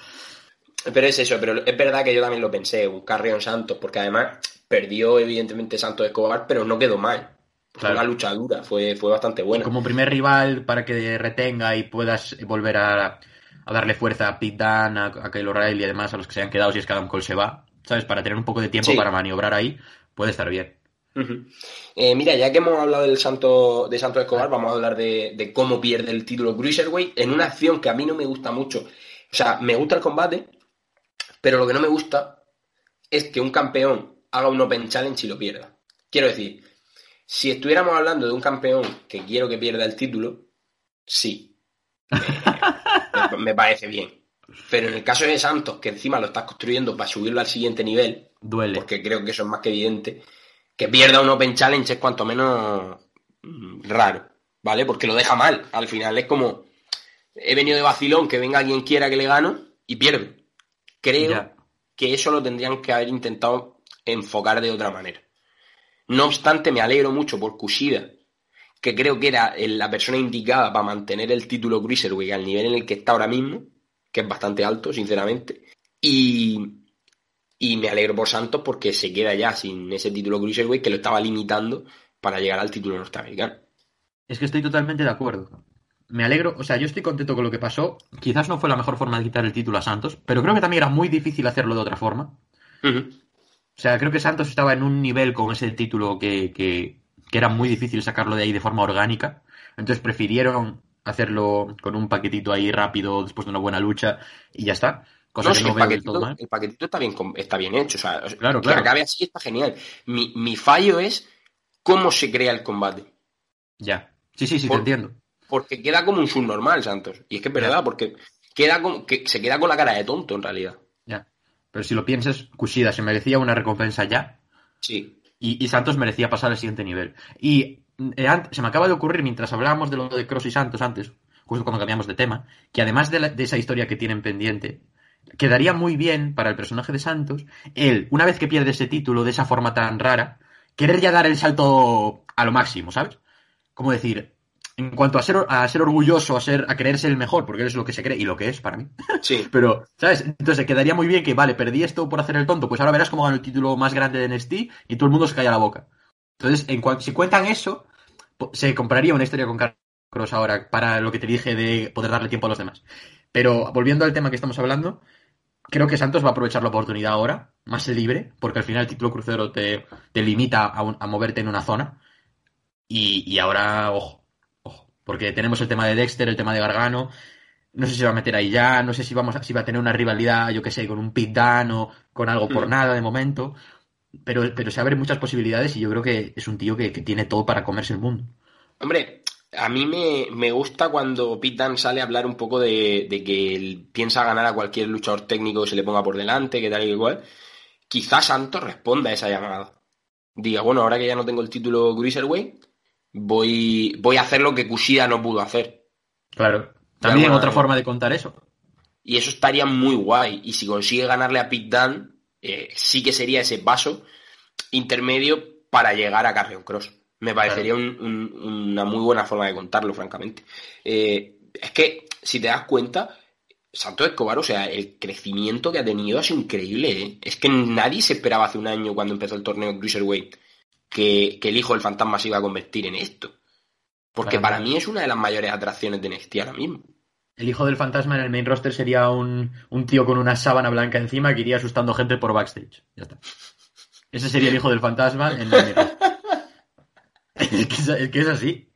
S4: Pero es eso, pero es verdad que yo también lo pensé, un Carrion Santos, porque además perdió evidentemente Santos Escobar, pero no quedó mal. Fue una lucha dura, fue, fue bastante buena.
S5: Como primer rival para que retenga y puedas volver a, a darle fuerza a Pete Dunne, a, a Kyle O'Reilly y además a los que se han quedado si es que Adam Cole se va, ¿sabes? Para tener un poco de tiempo sí. para maniobrar ahí, puede estar bien.
S4: Uh -huh. eh, mira, ya que hemos hablado del Santo, de Santos Escobar, vamos a hablar de, de, cómo pierde el título Cruiserweight en una acción que a mí no me gusta mucho. O sea, me gusta el combate, pero lo que no me gusta es que un campeón haga un Open Challenge y lo pierda. Quiero decir, si estuviéramos hablando de un campeón que quiero que pierda el título, sí. Me, me, parece bien. Pero en el caso de Santos, que encima lo estás construyendo para subirlo al siguiente nivel,
S5: duele.
S4: Porque creo que eso es más que evidente. Que pierda un Open Challenge es cuanto menos raro, ¿vale? Porque lo deja mal. Al final es como, he venido de vacilón, que venga quien quiera que le gano y pierde. Creo ya. que eso lo tendrían que haber intentado enfocar de otra manera. No obstante, me alegro mucho por Kushida, que creo que era la persona indicada para mantener el título Cruiserweight al nivel en el que está ahora mismo, que es bastante alto, sinceramente. Y, y me alegro por Santos porque se queda ya sin ese título Cruiserweight que lo estaba limitando para llegar al título norteamericano.
S5: Es que estoy totalmente de acuerdo. Me alegro, o sea, yo estoy contento con lo que pasó. Quizás no fue la mejor forma de quitar el título a Santos, pero creo que también era muy difícil hacerlo de otra forma.
S4: Uh -huh.
S5: O sea, creo que Santos estaba en un nivel con ese título que, que, que, era muy difícil sacarlo de ahí de forma orgánica. Entonces prefirieron hacerlo con un paquetito ahí rápido después de una buena lucha y ya está. Cosa
S4: no,
S5: que no
S4: el,
S5: veo
S4: paquetito,
S5: todo mal.
S4: el paquetito está bien, está bien hecho. O sea,
S5: claro,
S4: que
S5: claro.
S4: acabe así está genial. Mi, mi, fallo es cómo se crea el combate.
S5: Ya. Sí, sí, sí,
S4: Por,
S5: te entiendo.
S4: Porque queda como un subnormal, Santos. Y es que es verdad,
S5: Ya.
S4: porque queda como, que se queda con la cara de tonto en realidad.
S5: Ya. Pero si lo piensas, Kushida se merecía una recompensa ya
S4: Sí.
S5: y, y Santos merecía pasar al siguiente nivel. Y eh, se me acaba de ocurrir mientras hablábamos de lo de Cross y Santos antes, justo cuando cambiamos de tema, que además de, la- de esa historia que tienen pendiente, quedaría muy bien para el personaje de Santos, él, una vez que pierde ese título de esa forma tan rara, querer ya dar el salto a lo máximo, ¿sabes? Como decir, en cuanto a ser, a ser orgulloso, a ser, a creerse el mejor, porque él es lo que se cree, y lo que es para mí.
S4: Sí. <laughs>
S5: Pero, ¿sabes? Entonces quedaría muy bien que, vale, perdí esto por hacer el tonto, pues ahora verás cómo gano el título más grande de NXT y todo el mundo se calla la boca. Entonces, en cuan- si cuentan eso, se compraría una historia con Carlos Cross ahora para lo que te dije de poder darle tiempo a los demás. Pero volviendo al tema que estamos hablando, creo que Santos va a aprovechar la oportunidad ahora, más libre, porque al final el título crucero te, te limita a, un- a moverte en una zona. Y, y ahora, ojo, ojo, porque tenemos el tema de Dexter, el tema de Gargano. No sé si va a meter ahí ya, no sé si vamos a, si va a tener una rivalidad, yo qué sé, con un Pit Dan o con algo por
S4: Mm.
S5: nada de momento. Pero, pero se abren muchas posibilidades y yo creo que es un tío que, que tiene todo para comerse el mundo.
S4: Hombre, a mí me, me gusta cuando Pete Dunne sale a hablar un poco de, de que él piensa ganar a cualquier luchador técnico que se le ponga por delante, que tal y igual. Quizás Santos responda a esa llamada. Diga, bueno, ahora que ya no tengo el título Cruiserweight, voy, voy a hacer lo que Kushida no pudo hacer.
S5: Claro. También otra forma de contar eso.
S4: Y eso estaría muy guay. Y si consigue ganarle a Pete Dunne, eh, sí que sería ese paso intermedio para llegar a Carrion Cross. Me parecería un- un- una muy buena forma de contarlo, francamente. Eh, es que, si te das cuenta, Santos Escobar, o sea, el crecimiento que ha tenido ha sido increíble. ¿eh? Es que nadie se esperaba hace un año cuando empezó el torneo Cruiserweight que, que el hijo del fantasma se iba a convertir en esto. Porque
S5: Para
S4: para mí es una de las mayores atracciones de NXT ahora mismo.
S5: El hijo del fantasma en el main roster sería un, un tío con una sábana blanca encima que iría asustando gente por backstage. Ya está. Ese sería el hijo del fantasma en el main roster. <laughs> es, que es, es que es así.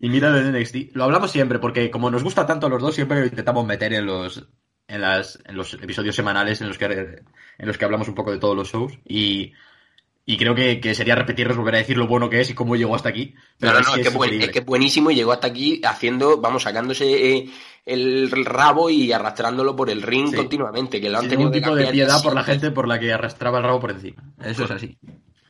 S5: Y mira de NXT. Lo hablamos siempre porque como nos gusta tanto a los dos, siempre lo intentamos meter en los, en las, en los episodios semanales en los que, en los que hablamos un poco de todos los shows. Y, y creo que, que sería repetirnos, volver a decir lo bueno que es y cómo llegó hasta aquí. Pero
S4: no,
S5: es
S4: no,
S5: que
S4: es que,
S5: es
S4: buen-
S5: increíble.
S4: es que buenísimo y llegó hasta aquí haciendo, vamos, sacándose eh, el rabo y arrastrándolo por el ring
S5: Sí.
S4: continuamente, que lo han
S5: Sin
S4: tenido
S5: ningún tipo de piedad por la gente por la que arrastraba el rabo por encima. Eso es así.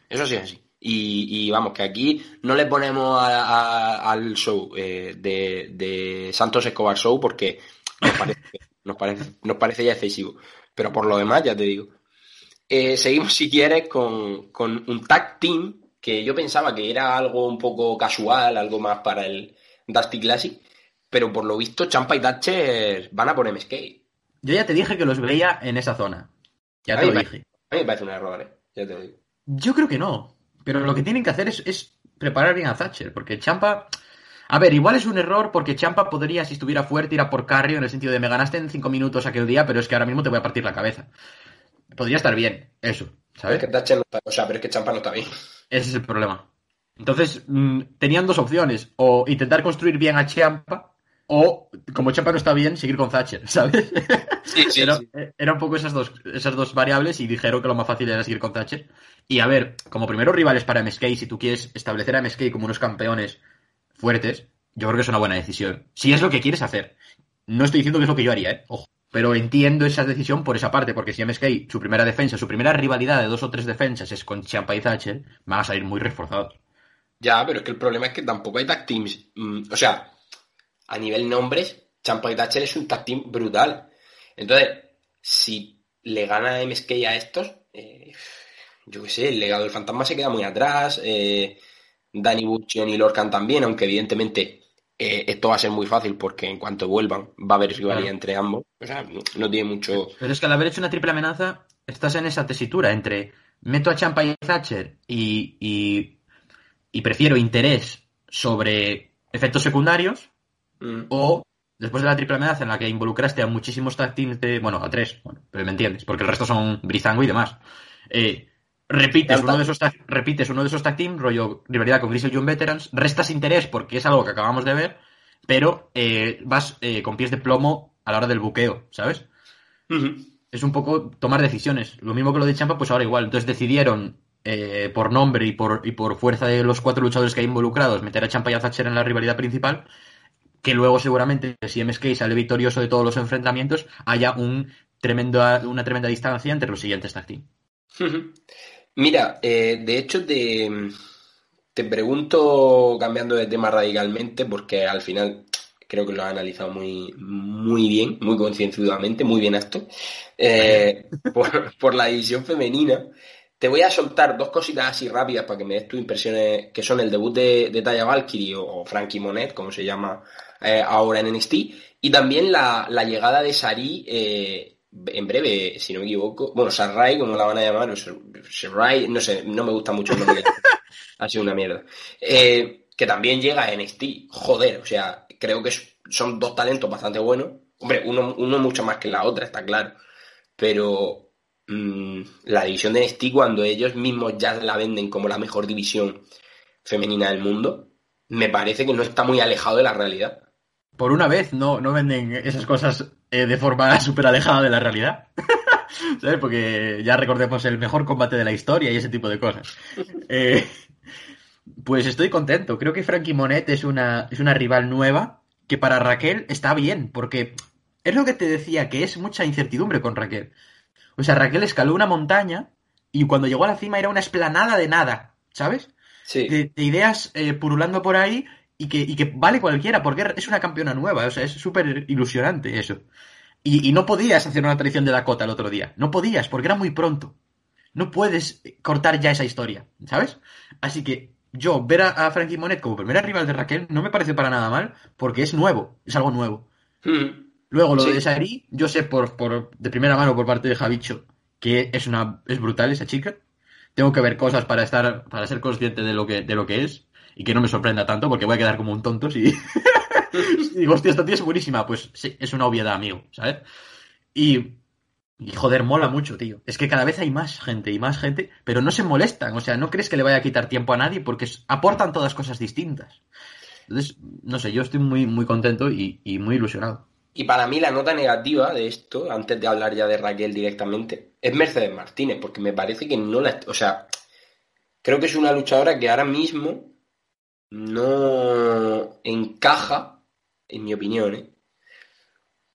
S4: Eso sí es así. Y, y vamos, que aquí no le ponemos a- a- al show eh, de, de Santos Escobar Show porque nos parece, nos, parece, nos parece ya excesivo. Pero por lo demás, ya te digo. Eh, seguimos, si quieres, con, con un tag team que yo pensaba que era algo un poco casual, algo más para el Dusty Classic, pero por lo visto Champa y Thatcher van a por MSK.
S5: Yo ya te dije que los veía en esa zona. Ya
S4: A
S5: te lo dije.
S4: A mí me parece un error, ¿eh? Ya te lo digo.
S5: Yo creo que no. Pero lo que tienen que hacer es, es preparar bien a Thatcher. Porque Champa. A ver, igual es un error porque Champa podría, si estuviera fuerte, ir a por Carrio en el sentido de me ganaste en cinco minutos aquel día, pero es que ahora mismo te voy a partir la cabeza. Podría estar bien, eso,
S4: Es
S5: ¿sabes?
S4: que Thatcher no está, o sea, pero es que Champa no está bien.
S5: Ese es el problema. Entonces, mm, tenían dos opciones. O intentar construir bien a Champa, o, como Champa no está bien, seguir con Thatcher, <laughs> ¿sabes?
S4: Sí, sí,
S5: era,
S4: sí.
S5: era un poco esas dos, esas dos variables y dijeron que lo más fácil era seguir con Thatcher. Y a ver, como primeros rivales para MSK, si tú quieres establecer a MSK como unos campeones fuertes, yo creo que es una buena decisión. Si es lo que quieres hacer. No estoy diciendo que es lo que yo haría, ¿eh? Ojo. Pero entiendo esa decisión por esa parte, porque si MSK, su primera defensa, su primera rivalidad de dos o tres defensas es con Champa y Thatcher, van a salir muy reforzados.
S4: Ya, pero es que el problema es que tampoco hay tag teams. Mm, o sea, a nivel nombres, Champa y Thatcher es un tag team brutal. Entonces, si le gana MSK a estos, eh, yo qué sé, el legado del fantasma se queda muy atrás. Eh, Danny Butch y Lorcan también, aunque evidentemente eh, esto va a ser muy fácil porque en cuanto vuelvan va a haber rivalidad
S5: Claro.
S4: entre ambos. O sea, no, no tiene mucho.
S5: Pero es que al haber hecho una triple amenaza, estás en esa tesitura entre meto a Champa y Thatcher y, y, y prefiero interés sobre efectos secundarios
S4: Mm.
S5: o después de la triple amenaza en la que involucraste a muchísimos tag teams de, bueno, a tres, bueno, pero me entiendes, porque el resto son Brizango y demás. Eh, repites uno de esos tag, repites uno de esos tag teams, rollo rivalidad con Grizzle Young Veterans, restas interés porque es algo que acabamos de ver, pero eh, vas eh, con pies de plomo a la hora del buqueo, ¿sabes? Es un poco tomar decisiones. Lo mismo que lo de Champa, pues ahora igual. Entonces decidieron, eh, por nombre y por, y por fuerza de los cuatro luchadores que hay involucrados, meter a Champa y a Thatcher en la rivalidad principal. Que luego seguramente, si MSK sale victorioso de todos los enfrentamientos, haya un tremendo, una tremenda distancia entre los siguientes tag team.
S4: Mira, eh, de hecho te, te pregunto, cambiando de tema radicalmente, porque al final creo que lo has analizado muy, muy bien, muy concienzudamente, muy bien esto, eh, <laughs> por, por la división femenina. Te voy a soltar dos cositas así rápidas para que me des tus impresiones, que son el debut de, de Taya Valkyrie o, Frankie Monet, como se llama eh, ahora en NXT, y también la, la llegada de Sari eh, en breve, si no me equivoco, bueno, Sarai, como la van a llamar, o Sarai, no sé, no me gusta mucho el <laughs> ha sido una mierda. Eh, que también llega a NXT, joder, o sea, creo que son dos talentos bastante buenos. Hombre, uno, uno mucho más que la otra, está claro, pero Mm, la división de NXT cuando ellos mismos ya la venden como la mejor división femenina del mundo, me parece que no está muy alejado de la realidad.
S5: Por una vez no, no venden esas cosas eh, de forma <laughs> súper alejada de la realidad. <laughs> ¿Sabes? Porque ya recordemos el mejor combate de la historia y ese tipo de cosas. Eh, pues estoy contento. Creo que Frankie Monet es una, es una rival nueva que para Raquel está bien, porque es lo que te decía, que es mucha incertidumbre con Raquel. O sea, Raquel escaló una montaña y cuando llegó a la cima era una esplanada de nada, ¿sabes?
S4: Sí.
S5: De, ideas eh, purulando por ahí y que, y que, vale cualquiera, porque es una campeona nueva, o sea, es súper ilusionante eso. Y, y, no podías hacer una traición de Dakota el otro día, no podías, porque era muy pronto. No puedes cortar ya esa historia, ¿sabes? Así que yo, ver a, Frankie Monet como primera rival de Raquel no me parece para nada mal, porque es nuevo, es algo nuevo.
S4: Mm.
S5: Luego, lo de Sari, yo sé por, por, de primera mano por parte de Javicho que es una es brutal esa chica. Tengo que ver cosas para estar para ser consciente de lo que de lo que es y que no me sorprenda tanto porque voy a quedar como un tonto si, <laughs> digo, hostia, esta tía es buenísima. Pues sí, es una obviedad, amigo, ¿sabes? Y, y joder, mola mucho, tío. Es que cada vez hay más gente y más gente, pero no se molestan. O sea, no crees que le vaya a quitar tiempo a nadie porque aportan todas cosas distintas. Entonces, no sé, yo estoy muy, muy contento y, y muy ilusionado.
S4: Y para mí la nota negativa de esto, antes de hablar ya de Raquel directamente, es Mercedes Martínez, porque me parece que no la... O sea, creo que es una luchadora que ahora mismo no encaja, en mi opinión, ¿eh?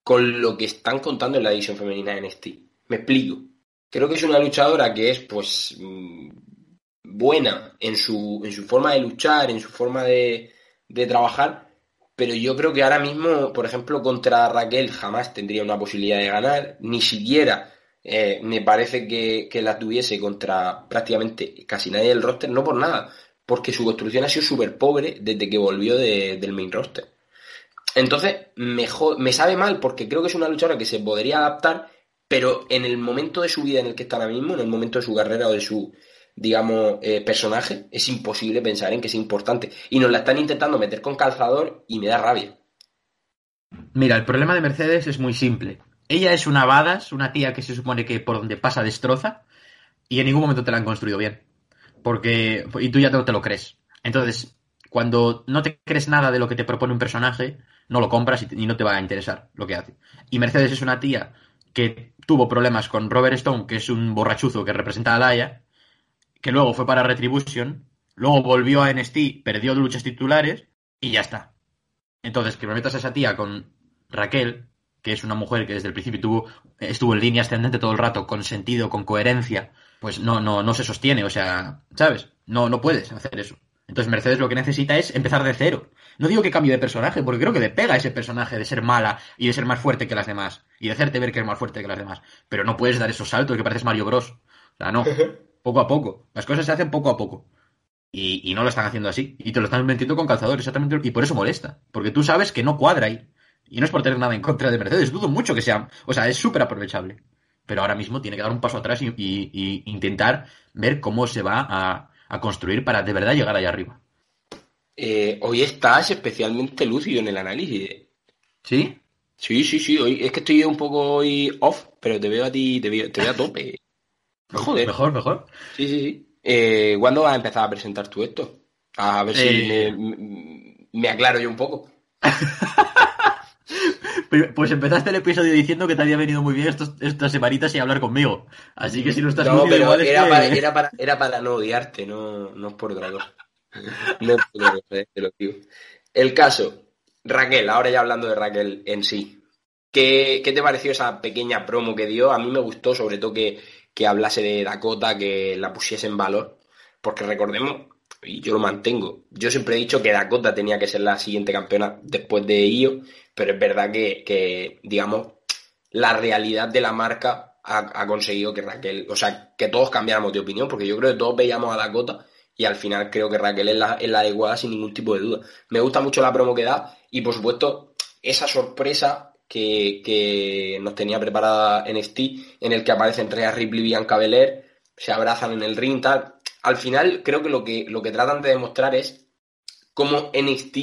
S4: con lo que están contando en la división femenina de NXT. Me explico. Creo que es una luchadora que es, pues, mm, buena en su, en su forma de luchar, en su forma de, de trabajar, pero yo creo que ahora mismo, por ejemplo, contra Raquel jamás tendría una posibilidad de ganar, ni siquiera eh, me parece que, la tuviese contra prácticamente casi nadie del roster, no por nada, porque su construcción ha sido súper pobre desde que volvió del main roster. Entonces, mejor, me sabe mal porque creo que es una luchadora que se podría adaptar, pero en el momento de su vida en el que está ahora mismo, en el momento de su carrera o de su, digamos, eh, personaje, es imposible pensar en que es importante. Y nos la están intentando meter con calzador y me da rabia.
S5: Mira, el problema de Mercedes es muy simple. Ella es una badass, una tía que se supone que por donde pasa destroza, y en ningún momento te la han construido bien. Porque. Y tú ya no te lo crees. Entonces, cuando no te crees nada de lo que te propone un personaje, no lo compras y, y no te va a interesar lo que hace. Y Mercedes es una tía que tuvo problemas con Robert Stone, que es un borrachuzo que representa a Laia, que luego fue para Retribution, luego volvió a NXT, perdió luchas titulares y ya está. Entonces, que me metas a esa tía con Raquel, que es una mujer que desde el principio tuvo, estuvo en línea ascendente todo el rato, con sentido, con coherencia, pues no, no, no se sostiene, o sea, ¿sabes? No, no puedes hacer eso. Entonces Mercedes lo que necesita es empezar de cero. No digo que cambie de personaje, porque creo que le pega a ese personaje de ser mala y de ser más fuerte que las demás. Y de hacerte ver que es más fuerte que las demás. Pero no puedes dar esos saltos que pareces Mario Bros. O sea, no. poco a poco. Las cosas se hacen poco a poco. Y, no lo están haciendo así. Y te lo están metiendo con calzador, exactamente. Y por eso molesta. Porque tú sabes que no cuadra ahí. Y no es por tener nada en contra de Mercedes. Dudo mucho que sea. O sea, es súper aprovechable. Pero ahora mismo tiene que dar un paso atrás y, intentar ver cómo se va a, construir para de verdad llegar allá arriba.
S4: Eh, hoy estás especialmente lúcido en el análisis.
S5: ¿Sí?
S4: Sí, sí, sí. Hoy, es que estoy un poco hoy off, pero te veo a ti, te veo, te veo a tope. <laughs>
S5: Joder. Mejor, mejor.
S4: Sí, sí, sí. Eh, ¿Cuándo vas a empezar a presentar tú esto? A ver si eh. me, aclaro yo un poco. <laughs>
S5: pues empezaste el episodio diciendo que te había venido muy bien estos, estas semanitas y hablar conmigo. Así que si no estás
S4: no, pero era, para, era, para, era, para, no odiarte, no, no es por otra cosa. No es por otra cosa, te lo digo. El caso, Raquel, ahora ya hablando de Raquel en sí. ¿Qué, ¿Qué te pareció esa pequeña promo que dio? A mí me gustó, sobre todo que que hablase de Dakota, que la pusiese en valor. Porque recordemos y yo lo mantengo. Yo siempre he dicho que Dakota tenía que ser la siguiente campeona después de Io, pero es verdad que, que digamos, la realidad de la marca ha, ha, conseguido que Raquel, o sea, que todos cambiáramos de opinión, porque yo creo que todos veíamos a Dakota y al final creo que Raquel es la, es la adecuada sin ningún tipo de duda. Me gusta mucho la promo que da y por supuesto esa sorpresa que, que nos tenía preparada NXT, en el que aparecen Rhea Ripley y Bianca Belair, se abrazan en el ring, tal. Al final creo que lo que, lo que tratan de demostrar es cómo NXT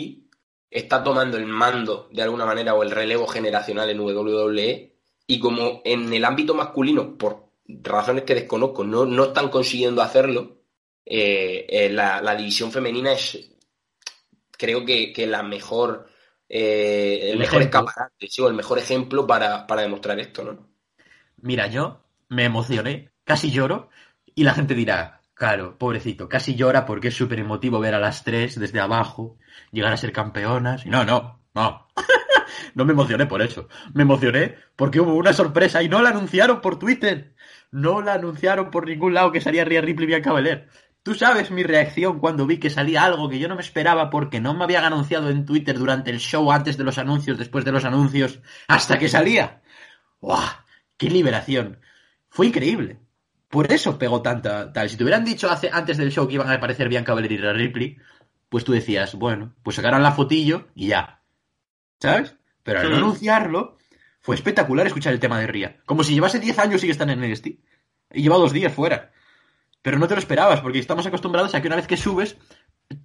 S4: está tomando el mando de alguna manera o el relevo generacional en WWE y como en el ámbito masculino, por razones que desconozco, no, no están consiguiendo hacerlo, eh, eh, la, la, división femenina es creo que, que la mejor eh, el, el, mejor escaparate, sí, o el mejor ejemplo para, para demostrar esto, ¿no?
S5: Mira, yo me emocioné, casi lloro, y la gente dirá, claro, pobrecito, casi llora porque es súper emotivo ver a las tres desde abajo, llegar a ser campeonas. No, no, no. <laughs> no me emocioné por eso. Me emocioné porque hubo una sorpresa y no la anunciaron por Twitter. No la anunciaron por ningún lado que salía Rhea Ripley y Bianca. Tú sabes mi reacción cuando vi que salía algo que yo no me esperaba porque no me habían anunciado en Twitter durante el show, antes de los anuncios, después de los anuncios, hasta que salía. ¡Wow! ¡Qué liberación! Fue increíble. Por eso pegó tanta tal. Si te hubieran dicho hace, antes del show que iban a aparecer Bianca Belair y Ripley, pues tú decías, bueno, pues sacaran la fotillo y ya. ¿Sabes? Pero al no anunciarlo, fue espectacular escuchar el tema de Ria. Como si llevase 10 años y que están en NXT. Y lleva dos días fuera. Pero no te lo esperabas, porque estamos acostumbrados a que una vez que subes,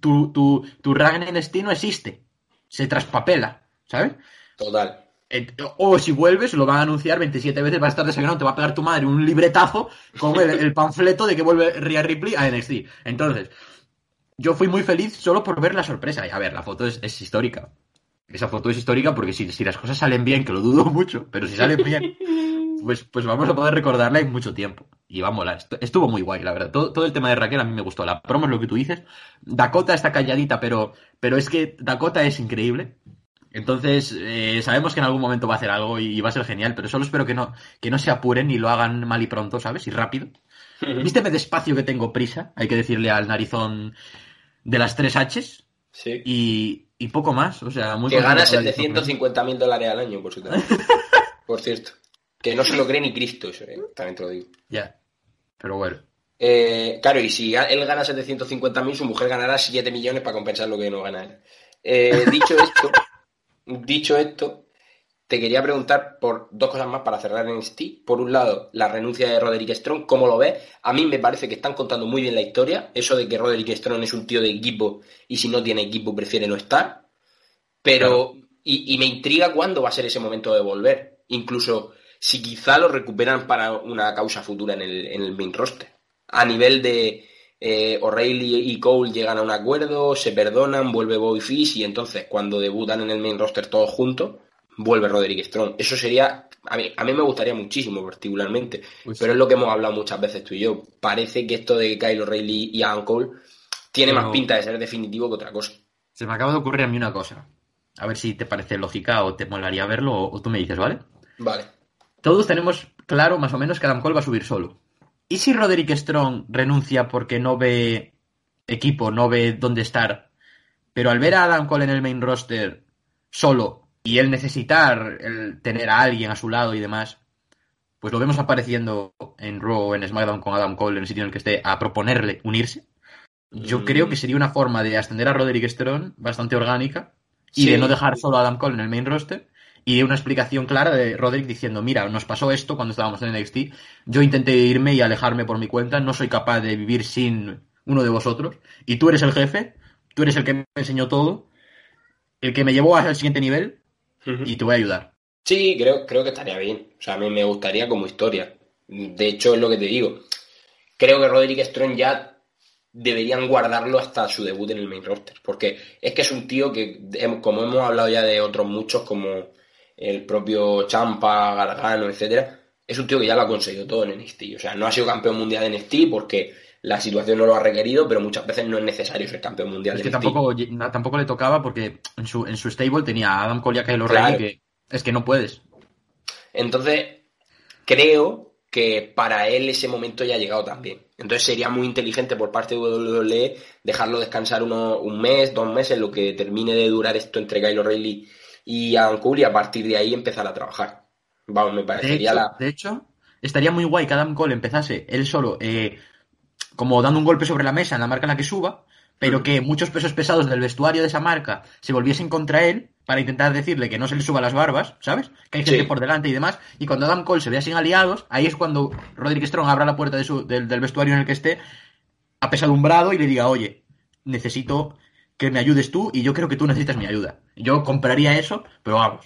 S5: tu, tu, tu rank en NXT no existe. Se traspapela, ¿sabes?
S4: Total.
S5: O si vuelves, lo van a anunciar 27 veces, va a estar desayunando, te va a pegar tu madre un libretazo con el, el panfleto de que vuelve Rhea Ripley a NXT. Entonces, yo fui muy feliz solo por ver la sorpresa. Y a ver, la foto es, es histórica. Esa foto es histórica porque si, si, las cosas salen bien, que lo dudo mucho, pero si salen bien, <laughs> pues, pues vamos a poder recordarla en mucho tiempo. Y va a molar. Estuvo muy guay, la verdad. Todo, todo, el tema de Raquel a mí me gustó. La promo es lo que tú dices. Dakota está calladita, pero, pero es que Dakota es increíble. Entonces, eh, sabemos que en algún momento va a hacer algo y, y, va a ser genial, pero solo espero que no, que no se apuren y lo hagan mal y pronto, ¿sabes? Y rápido. Vísteme despacio que tengo prisa, hay que decirle al narizón de las tres Hs.
S4: Sí.
S5: Y, y poco más, o sea, muy
S4: Que gana 750 mil dólares al año, por cierto. <laughs> por cierto. Que no se lo cree ni Cristo, eso, ¿eh? también te lo digo.
S5: Ya, pero bueno.
S4: Eh, claro, y si él gana 750 mil, su mujer ganará 7 millones para compensar lo que no gana él. Eh, dicho esto, <laughs> dicho esto, te quería preguntar por dos cosas más para cerrar en NXT. Por un lado, la renuncia de Roderick Strong, ¿cómo lo ves? A mí me parece que están contando muy bien la historia. Eso de que Roderick Strong es un tío de equipo y si no tiene equipo prefiere no estar. Pero, claro. y, y me intriga cuándo va a ser ese momento de volver. Incluso si quizá lo recuperan para una causa futura en el, en el main roster. A nivel de eh, O'Reilly y Cole llegan a un acuerdo, se perdonan, vuelve Bobby Fish y entonces cuando debutan en el main roster todos juntos, vuelve Roderick Strong. Eso sería, a mí, a mí me gustaría muchísimo particularmente, pues pero es lo que hemos hablado muchas veces tú y yo. Parece que esto de Kyle O'Reilly y Adam Cole tiene pero... más pinta de ser definitivo que otra cosa.
S5: Se me acaba de ocurrir a mí una cosa. A ver si te parece lógica o te molaría verlo o, o tú me dices, ¿vale?
S4: Vale.
S5: Todos tenemos claro más o menos que Adam Cole va a subir solo. ¿Y si Roderick Strong renuncia porque no ve equipo, no ve dónde estar? Pero al ver a Adam Cole en el main roster solo y él necesitar el tener a alguien a su lado y demás, pues lo vemos apareciendo en Raw o en SmackDown con Adam Cole en el sitio en el que esté a proponerle unirse. Yo mm. creo que sería una forma de ascender a Roderick Strong bastante orgánica y sí. de no dejar solo a Adam Cole en el main roster y una explicación clara de Roderick diciendo, mira, nos pasó esto cuando estábamos en NXT, yo intenté irme y alejarme por mi cuenta, no soy capaz de vivir sin uno de vosotros, y tú eres el jefe, tú eres el que me enseñó todo, el que me llevó al siguiente nivel, uh -huh. y te voy a ayudar.
S4: Sí, creo, creo que estaría bien, o sea, a mí me gustaría como historia, de hecho es lo que te digo, creo que Roderick Strong ya deberían guardarlo hasta su debut en el main roster, porque es que es un tío que, como hemos hablado ya de otros muchos, como el propio Champa, Gargano, etcétera, es un tío que ya lo ha conseguido todo en NXT. O sea, no ha sido campeón mundial de NXT porque la situación no lo ha requerido, pero muchas veces no es necesario ser campeón mundial
S5: es
S4: de
S5: que
S4: NXT.
S5: Tampoco, tampoco le tocaba porque en su, en su stable tenía a Adam Cole y a O'Reilly claro. que es que no puedes.
S4: Entonces, creo que para él ese momento ya ha llegado también. Entonces sería muy inteligente por parte de WWE dejarlo descansar uno, un mes, dos meses, lo que termine de durar esto entre Kyle O'Reilly y Adam Cole y a partir de ahí empezar a trabajar. Vamos, me
S5: De
S4: parecería
S5: hecho,
S4: la...
S5: de hecho, estaría muy guay que Adam Cole empezase él solo, eh, como dando un golpe sobre la mesa en la marca en la que suba, pero
S4: Mm.
S5: que muchos pesos pesados del vestuario de esa marca se volviesen contra él para intentar decirle que no se le suba las barbas, ¿sabes? Que hay gente
S4: Sí.
S5: por delante y demás. Y cuando Adam Cole se vea sin aliados, ahí es cuando Roderick Strong abra la puerta de su- del, del vestuario en el que esté, apesadumbrado y le diga, oye, necesito que me ayudes tú y yo creo que tú necesitas mi ayuda. Yo compraría eso, pero vamos.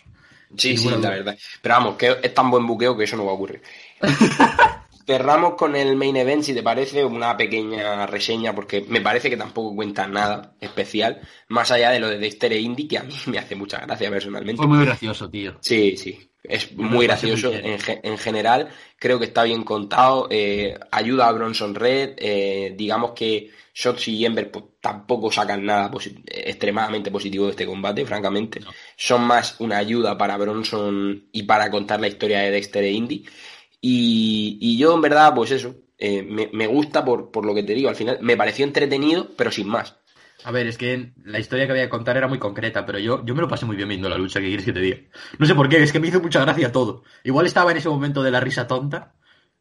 S4: Sí, sí, la verdad. Pero vamos, que es tan buen buqueo que eso no va a ocurrir. <laughs> Cerramos con el main event, si te parece, una pequeña reseña, porque me parece que tampoco cuenta nada especial, más allá de lo de Dexter e Indy, que a mí <laughs> me hace mucha gracia personalmente.
S5: Fue muy gracioso, tío.
S4: Sí, sí. Es muy gracioso en, ge- en general. Creo que está bien contado. eh, ayuda a Bronson Red. eh, digamos que Shotzi y Ember pues, tampoco sacan nada posi- extremadamente positivo de este combate, francamente.
S5: No.
S4: Son más una ayuda para Bronson y para contar la historia de Dexter e Indy. Y, yo, en verdad, pues eso. eh, me, gusta por, por lo que te digo. Al final me pareció entretenido, pero sin más.
S5: A ver, es que la historia que voy a contar era muy concreta, pero yo, yo me lo pasé muy bien viendo la lucha, ¿qué quieres que te diga? No sé por qué, es que me hizo mucha gracia todo. Igual estaba en ese momento de la risa tonta,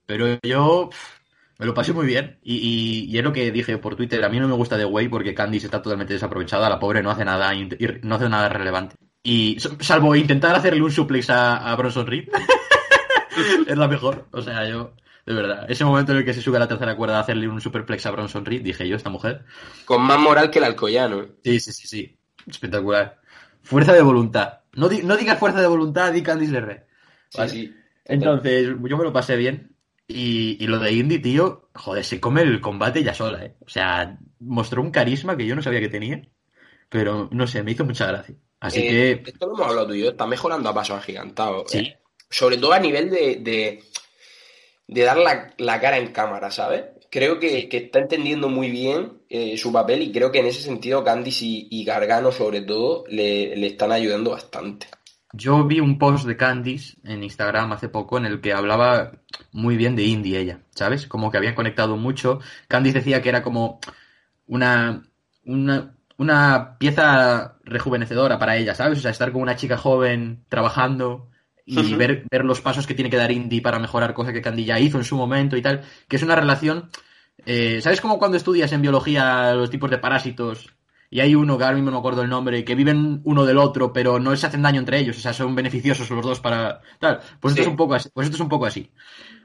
S5: pero yo pff, me lo pasé muy bien. Y, y- es lo que dije por Twitter, a mí no me gusta The Way porque Candice está totalmente desaprovechada, la pobre no hace nada, no hace nada relevante. Y salvo intentar hacerle un suplex a, a Bronson Reed, <laughs> es la mejor. O sea, yo, de verdad, ese momento en el que se sube a la tercera cuerda a hacerle un superplex a Bronson Reed, dije yo, esta mujer,
S4: Con más moral que el Alcoyano. ¿eh?
S5: Sí, sí, sí, sí. Espectacular. Fuerza de voluntad. No, di- no digas fuerza de voluntad, di Candice LeRae.
S4: Sí,
S5: Vale.
S4: sí.
S5: Entonces, yo me lo pasé bien. Y, y lo de Indy, tío, joder, se come el combate ya sola, ¿eh? O sea, mostró un carisma que yo no sabía que tenía. Pero, no sé, me hizo mucha gracia. Así
S4: Eh,
S5: que,
S4: Esto lo hemos hablado tú y yo, está mejorando a pasos agigantados.
S5: Sí.
S4: Eh, sobre todo a nivel de, de, de dar la, la cara en cámara, ¿sabes? Creo que, que está entendiendo muy bien eh, su papel y creo que en ese sentido Candice y, y Gargano, sobre todo, le, le están ayudando bastante.
S5: yo vi un post de Candice en Instagram hace poco en el que hablaba muy bien de Indy ella, ¿sabes? Como que habían conectado mucho. Candice decía que era como una, una, una pieza rejuvenecedora para ella, ¿sabes? O sea, estar con una chica joven trabajando y ver, ver los pasos que tiene que dar Indy para mejorar cosas que Candy ya hizo en su momento y tal, que es una relación... eh, ¿Sabes como cuando estudias en biología los tipos de parásitos y hay uno, que ahora mismo no me acuerdo el nombre, que viven uno del otro, pero no se hacen daño entre ellos, o sea, son beneficiosos los dos para tal. Pues esto es un poco así. Pues esto es un poco así.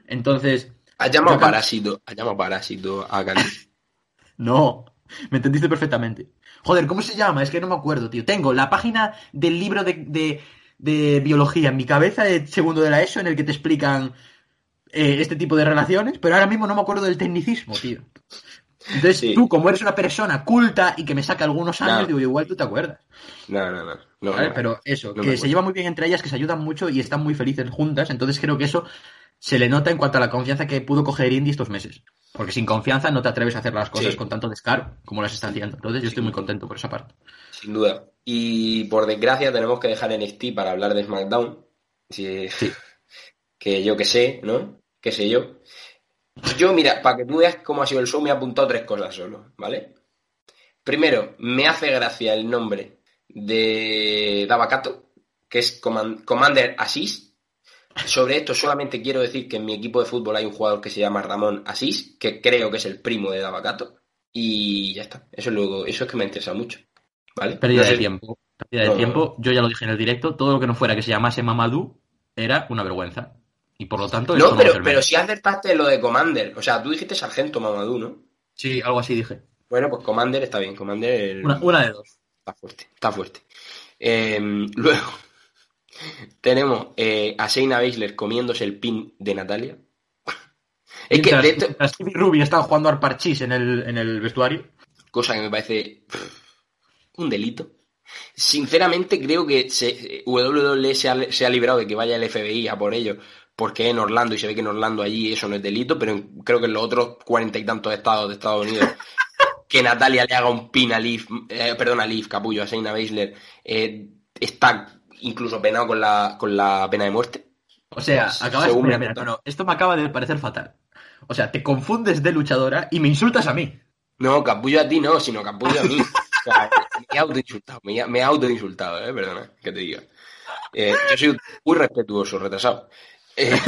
S5: Entonces,
S4: Has llamado parásito, has llamado parásito a <laughs>
S5: no, me entendiste perfectamente. Joder, ¿cómo se llama? Es que no me acuerdo, tío. Tengo la página del libro de, de, de biología en mi cabeza de segundo de la ESO en el que te explican eh, este tipo de relaciones, pero ahora mismo no me acuerdo del tecnicismo, tío. Entonces,
S4: Sí.
S5: tú, como eres una persona culta y que me saca algunos años,
S4: No.
S5: digo, igual tú te acuerdas.
S4: No, no, no. no,
S5: ¿vale?
S4: no.
S5: Pero eso,
S4: no
S5: que se llevan muy bien entre ellas, que se ayudan mucho y están muy felices juntas. Entonces creo que eso se le nota en cuanto a la confianza que pudo coger Indy estos meses. Porque sin confianza no te atreves a hacer las cosas
S4: Sí.
S5: con tanto descaro como las está haciendo. Entonces yo estoy muy contento por esa parte.
S4: Sin duda. Y por desgracia tenemos que dejar NXT para hablar de SmackDown. Sí.
S5: Sí. <laughs>
S4: Que yo que sé, ¿no? Que sé yo. Yo, mira, para que tú veas cómo ha sido el show, me he apuntado tres cosas solo, ¿vale? Primero, me hace gracia el nombre de Davacato, que es Command- Commander Asís. Sobre esto solamente quiero decir que en mi equipo de fútbol hay un jugador que se llama Ramón Asís, que creo que es el primo de Davacato. Y ya está. Eso es, luego, eso es que me interesa mucho. ¿Vale?
S5: Pérdida
S4: No sé-
S5: de tiempo. Pérdida de
S4: No, no,
S5: tiempo. Yo ya lo dije en el directo. Todo lo que no fuera que se llamase Mamadou era una vergüenza. Y por lo tanto,
S4: No, pero,
S5: ser
S4: pero si acertaste lo de Commander. O sea, tú dijiste Sargento Mamadou, ¿no?
S5: Sí, algo así dije.
S4: Bueno, pues Commander está bien. Commander
S5: Una, una de dos.
S4: está fuerte. Está fuerte. Eh, luego tenemos eh, a Shayna Baszler comiéndose el pin de Natalia. Es que de esto,
S5: Ruby están jugando al parchís en el, en el vestuario.
S4: cosa que me parece un delito. Sinceramente creo que se, WWE se ha, se ha librado de que vaya el FBI a por ello, porque en Orlando y se ve que en Orlando allí eso no es delito, pero en- creo que en los otros cuarenta y tantos estados de Estados Unidos <laughs> que Natalia le haga un pin a Liv, eh, perdón, a Liv, capullo, a Shayna Baszler, eh, está incluso penado con la, con la pena de muerte.
S5: O sea,
S4: Pues,
S5: acabas. Mira, mira, no, no, esto me acaba de parecer fatal. O sea, te confundes de luchadora y me insultas a mí.
S4: No, capullo a ti no, sino capullo a mí. <laughs> O sea, me he autoinsultado, me, me he autoinsultado, eh, perdona, que te diga. Eh, yo soy muy respetuoso, retrasado. <laughs> Eh,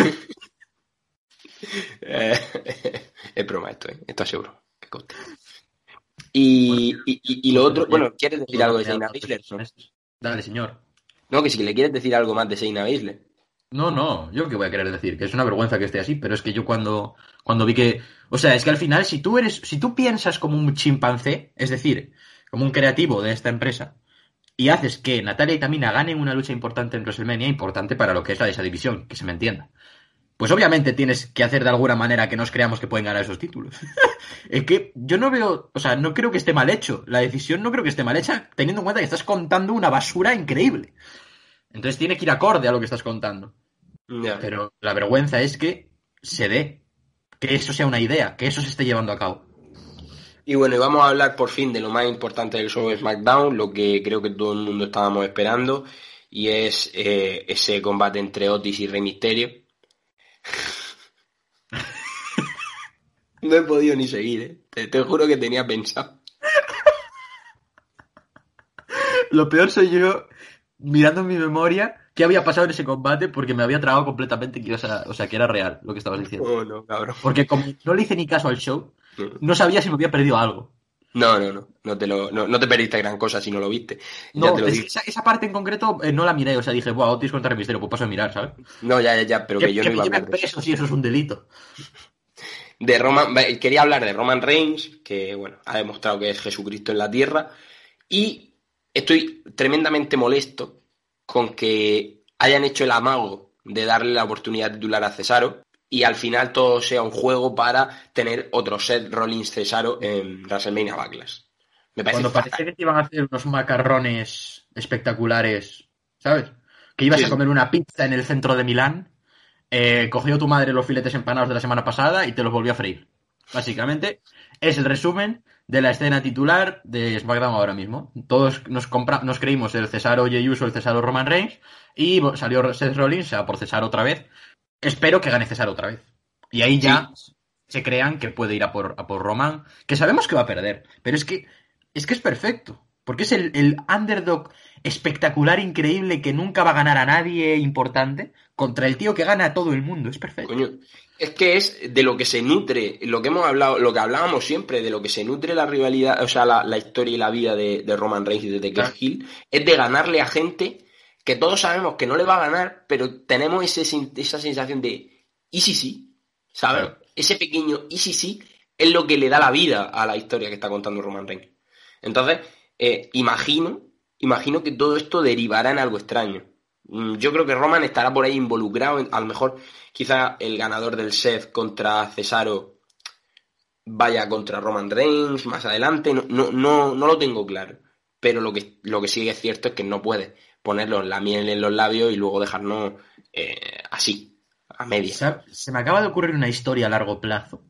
S4: eh, es broma esto, eh, esto seguro, que. Y, y, y- y lo otro, bueno, ¿quieres decir algo de Shayna Baszler? no?
S5: Dale, señor.
S4: No, que si le quieres decir algo más de Shayna Baszler.
S5: No, no, yo qué voy a querer decir, que es una vergüenza que esté así, pero es que yo cuando, cuando vi que, o sea, es que al final si tú eres, si tú piensas como un chimpancé, es decir, como un creativo de esta empresa, y haces que Natalia y Tamina ganen una lucha importante en WrestleMania, importante para lo que es la de esa división, que se me entienda. Pues obviamente tienes que hacer de alguna manera que nos creamos que pueden ganar esos títulos. <laughs> es que yo no veo, o sea, no creo que esté mal hecho. La decisión no creo que esté mal hecha, teniendo en cuenta que estás contando una basura increíble. Entonces tiene que ir acorde a lo que estás contando. Pero la vergüenza es que se dé, que eso sea una idea, que eso se esté llevando a cabo.
S4: Y bueno, y vamos a hablar por fin de lo más importante del show de SmackDown, lo que creo que todo el mundo estábamos esperando, y es eh, ese combate entre Otis y Rey Misterio. No he podido ni seguir, ¿eh? te, te juro que tenía pensado.
S5: Lo peor soy yo mirando en mi memoria qué había pasado en ese combate porque me había tragado completamente que, ibas a- o sea, que era real lo que estabas diciendo.
S4: Oh, no, cabrón.
S5: Porque como no le hice ni caso al show, no sabía si me había perdido algo.
S4: No, no, no, no te, lo, no, no te perdiste gran cosa si no lo viste. Ya
S5: No,
S4: te lo
S5: es esa, esa parte en concreto eh, no la miré, o sea, dije, buah, Otis contra Rey Misterio, pues paso a mirar, ¿sabes?
S4: No, ya, ya, ya, pero que,
S5: que
S4: yo
S5: que
S4: no iba a hablar de eso.
S5: si eso es un delito.
S4: de Roman, quería hablar de Roman Reigns, que bueno, ha demostrado que es Jesucristo en la tierra, y estoy tremendamente molesto con que hayan hecho el amago de darle la oportunidad titular a Cesaro y al final todo sea un juego para tener otro set Rollins Cesaro en WrestleMania Backlash. Me parece
S5: Cuando
S4: fatal.
S5: parecía que te iban a hacer unos macarrones espectaculares, ¿sabes? Que ibas
S4: Sí.
S5: a comer una pizza en el centro de Milán, eh, cogió tu madre los filetes empanados de la semana pasada y te los volvió a freír. Básicamente, es el resumen de la escena titular de SmackDown ahora mismo. Todos nos, compra nos creímos el Cesaro Jey Uso, el Cesaro Roman Reigns, y salió Seth Rollins, o sea, por Cesaro otra vez. Espero que gane Cesaro otra vez. Y ahí ya se crean que puede ir a por, a por Roman, que sabemos que va a perder, pero es que es que es perfecto. Porque es el, el underdog espectacular, increíble, que nunca va a ganar a nadie importante, contra el tío que gana a todo el mundo. Es perfecto.
S4: Coño, es que es de lo que se nutre, lo que hemos hablado, lo que hablábamos siempre, de lo que se nutre la rivalidad, o sea, la, la historia y la vida de, de Roman Reigns y de
S5: Claro.
S4: Hill, es de ganarle a gente que todos sabemos que no le va a ganar, pero tenemos ese, esa sensación de, ¿y si sí? ¿Sabes?
S5: Claro.
S4: Ese pequeño, ¿y si sí? Es lo que le da la vida a la historia que está contando Roman Reigns. Entonces, eh, imagino, imagino que todo esto derivará en algo extraño. Mm, Yo creo que Roman estará por ahí involucrado, a lo mejor quizá el ganador del set contra Cesaro vaya contra Roman Reigns más adelante, no, no, no, no lo tengo claro. Pero lo que, lo que sí es cierto es que no puedes ponerlo la miel en los labios y luego dejarnos eh, así, a media.
S5: Se me acaba de ocurrir una historia a largo plazo.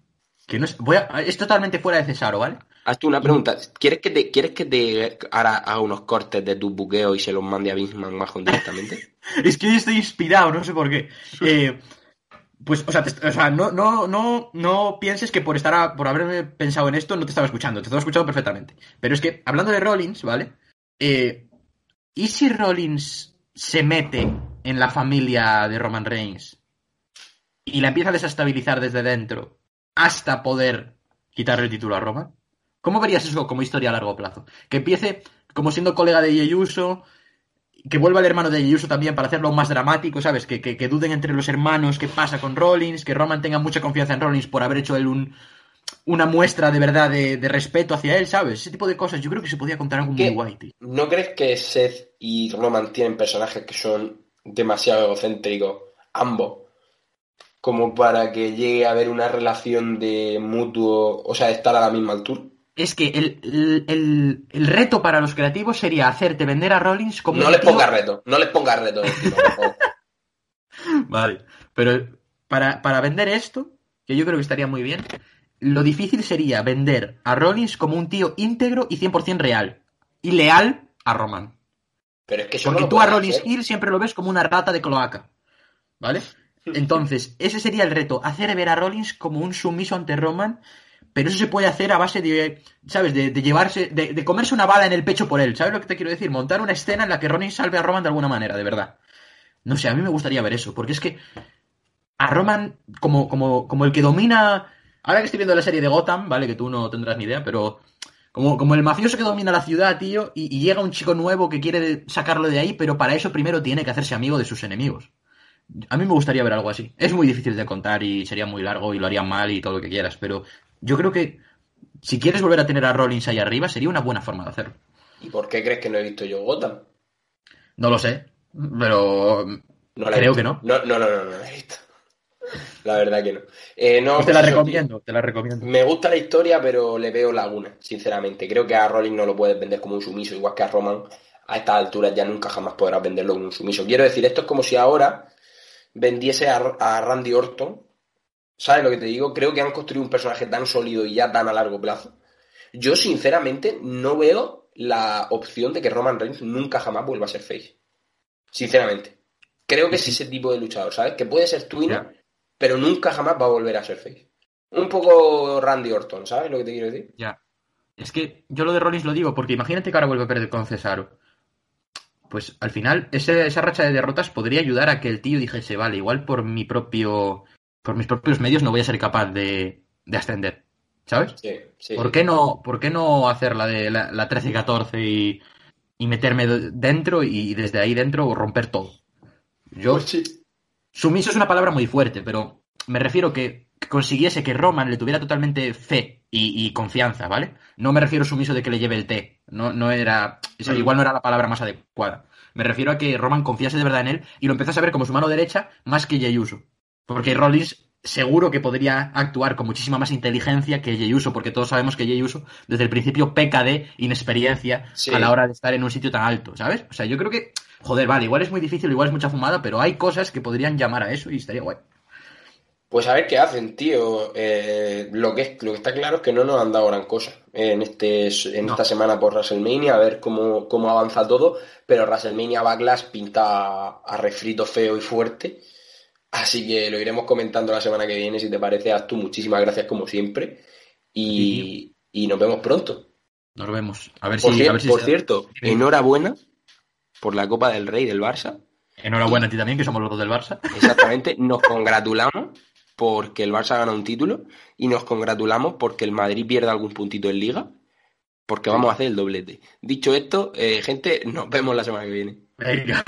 S5: Que no es, voy a- es totalmente fuera de Cesaro, ¿vale?
S4: Hazte una pregunta. ¿Quieres que te, ¿quieres que te haga unos cortes de tus buqueos y se los mande a Vince McMahon directamente? <laughs>
S5: Es que hoy estoy inspirado, no sé por qué. <laughs> Eh, pues, o sea, te- o sea, no, no, no, no pienses que por estar a- por haberme pensado en esto no te estaba escuchando, te estaba escuchando perfectamente. Pero es que, hablando de Rollins, ¿vale? Eh, ¿Y si Rollins se mete en la familia de Roman Reigns y la empieza a desestabilizar desde dentro hasta poder quitarle el título a Roman? ¿Cómo verías eso como historia a largo plazo? Que empiece como siendo colega de Jey Uso, que vuelva el hermano de Jey Uso también para hacerlo más dramático, ¿sabes? Que, que, que duden entre los hermanos qué pasa con Rollins, que Roman tenga mucha confianza en Rollins por haber hecho él un, una muestra de verdad de, de respeto hacia él, ¿sabes? Ese tipo de cosas yo creo que se podía contar algo muy guay, tío.
S4: ¿No crees que Seth y Roman tienen personajes que son demasiado egocéntricos, ambos, como para que llegue a haber una relación de mutuo, o sea, de estar a la misma altura?
S5: Es que el, el, el- el reto para los creativos sería hacerte vender a Rollins como
S4: No les
S5: tío-
S4: pongas reto, no les pongas reto. <laughs> encima.
S5: Vale. Pero para, para vender esto, que yo creo que estaría muy bien, lo difícil sería vender a Rollins como un tío íntegro y 100% real. Y leal a Roman.
S4: Pero es que eso
S5: Porque
S4: no
S5: tú a Rollins. Hill siempre lo ves como una rata de cloaca. ¿Vale? <laughs> Entonces, ese sería el reto, hacer ver a Rollins como un sumiso ante Roman, pero eso se puede hacer a base de, ¿sabes? De, de llevarse, de, de comerse una bala en el pecho por él, ¿sabes lo que te quiero decir? Montar una escena en la que Rollins salve a Roman de alguna manera, de verdad. No sé, a mí me gustaría ver eso, porque es que a Roman, como, como, como el que domina. Ahora que estoy viendo la serie de Gotham, ¿vale? Que tú no tendrás ni idea, pero. Como, como el mafioso que domina la ciudad, tío, y, y llega un chico nuevo que quiere sacarlo de ahí, pero para eso primero tiene que hacerse amigo de sus enemigos. A mí me gustaría ver algo así. Es muy difícil de contar y sería muy largo y lo harían mal y todo lo que quieras, pero yo creo que si quieres volver a tener a Rollins ahí arriba, sería una buena forma de hacerlo.
S4: ¿Y por qué crees que no he visto yo Gotham?
S5: No lo sé, pero
S4: No
S5: Creo que no.
S4: No, no, no, no, no la he visto. La verdad que no. Eh, no
S5: pues te
S4: pues
S5: la
S4: eso,
S5: recomiendo, te la recomiendo.
S4: Me gusta la historia, pero le veo lagunas, sinceramente. Creo que a Rollins no lo puedes vender como un sumiso, igual que a Roman. A estas alturas ya nunca jamás podrás venderlo como un sumiso. Quiero decir, esto es como si ahora vendiese a, a Randy Orton. ¿Sabes lo que te digo? Creo que han construido un personaje tan sólido y ya tan a largo plazo. Yo, sinceramente, no veo la opción de que Roman Reigns nunca jamás vuelva a ser face. Sinceramente. Creo que es ese tipo de luchador, ¿sabes? Que puede ser twinner,
S5: Ya.
S4: Pero nunca jamás va a volver a ser face. Un poco Randy Orton, ¿sabes lo que te quiero decir?
S5: Ya. Es que yo lo de Rollins lo digo porque imagínate que ahora vuelve a perder con Cesaro. Pues al final ese- esa racha de derrotas podría ayudar a que el tío dijese, vale, igual por mi propio, por mis propios medios no voy a ser capaz de, de ascender, ¿sabes?
S4: Sí, sí.
S5: ¿Por qué no, por qué no hacer la de la, la 13-14 y, y meterme de- dentro y desde ahí dentro romper todo? Yo,
S4: Pues sí.
S5: Sumiso es una palabra muy fuerte, pero me refiero que consiguiese que Roman le tuviera totalmente fe y, y confianza, ¿vale? No me refiero sumiso de que le lleve el té. No, no era. o sea,
S4: Mm.
S5: igual no era la palabra más adecuada. Me refiero a que Roman confiase de verdad en él y lo empezase a ver como su mano derecha más que Jey Uso. Porque Rollins seguro que podría actuar con muchísima más inteligencia que Jey Uso, porque todos sabemos que Jey Uso desde el principio peca de inexperiencia
S4: Sí.
S5: a la hora de estar en un sitio tan alto, ¿sabes? O sea, yo creo que, joder, vale, igual es muy difícil, igual es mucha fumada, pero hay cosas que podrían llamar a eso y estaría guay.
S4: Pues a ver qué hacen, tío. Eh, lo, que es, lo que está claro es que no nos han dado gran cosa en, este, en
S5: No.
S4: esta semana por WrestleMania, a ver cómo, cómo avanza todo. Pero WrestleMania Backlash pinta a, refrito feo y fuerte. Así que lo iremos comentando la semana que viene, si te parece. Tú muchísimas gracias como siempre. Y, y nos vemos pronto.
S5: Nos vemos. A ver
S4: Por,
S5: si.
S4: cier-
S5: a ver si
S4: por cierto, enhorabuena por la Copa del Rey del Barça.
S5: Enhorabuena a ti también, que somos los dos del Barça.
S4: Exactamente, nos congratulamos porque el Barça gana un título y nos congratulamos porque el Madrid pierde algún puntito en liga, porque vamos a hacer el doblete. Dicho esto, eh, gente, nos vemos la semana que viene.
S5: Venga.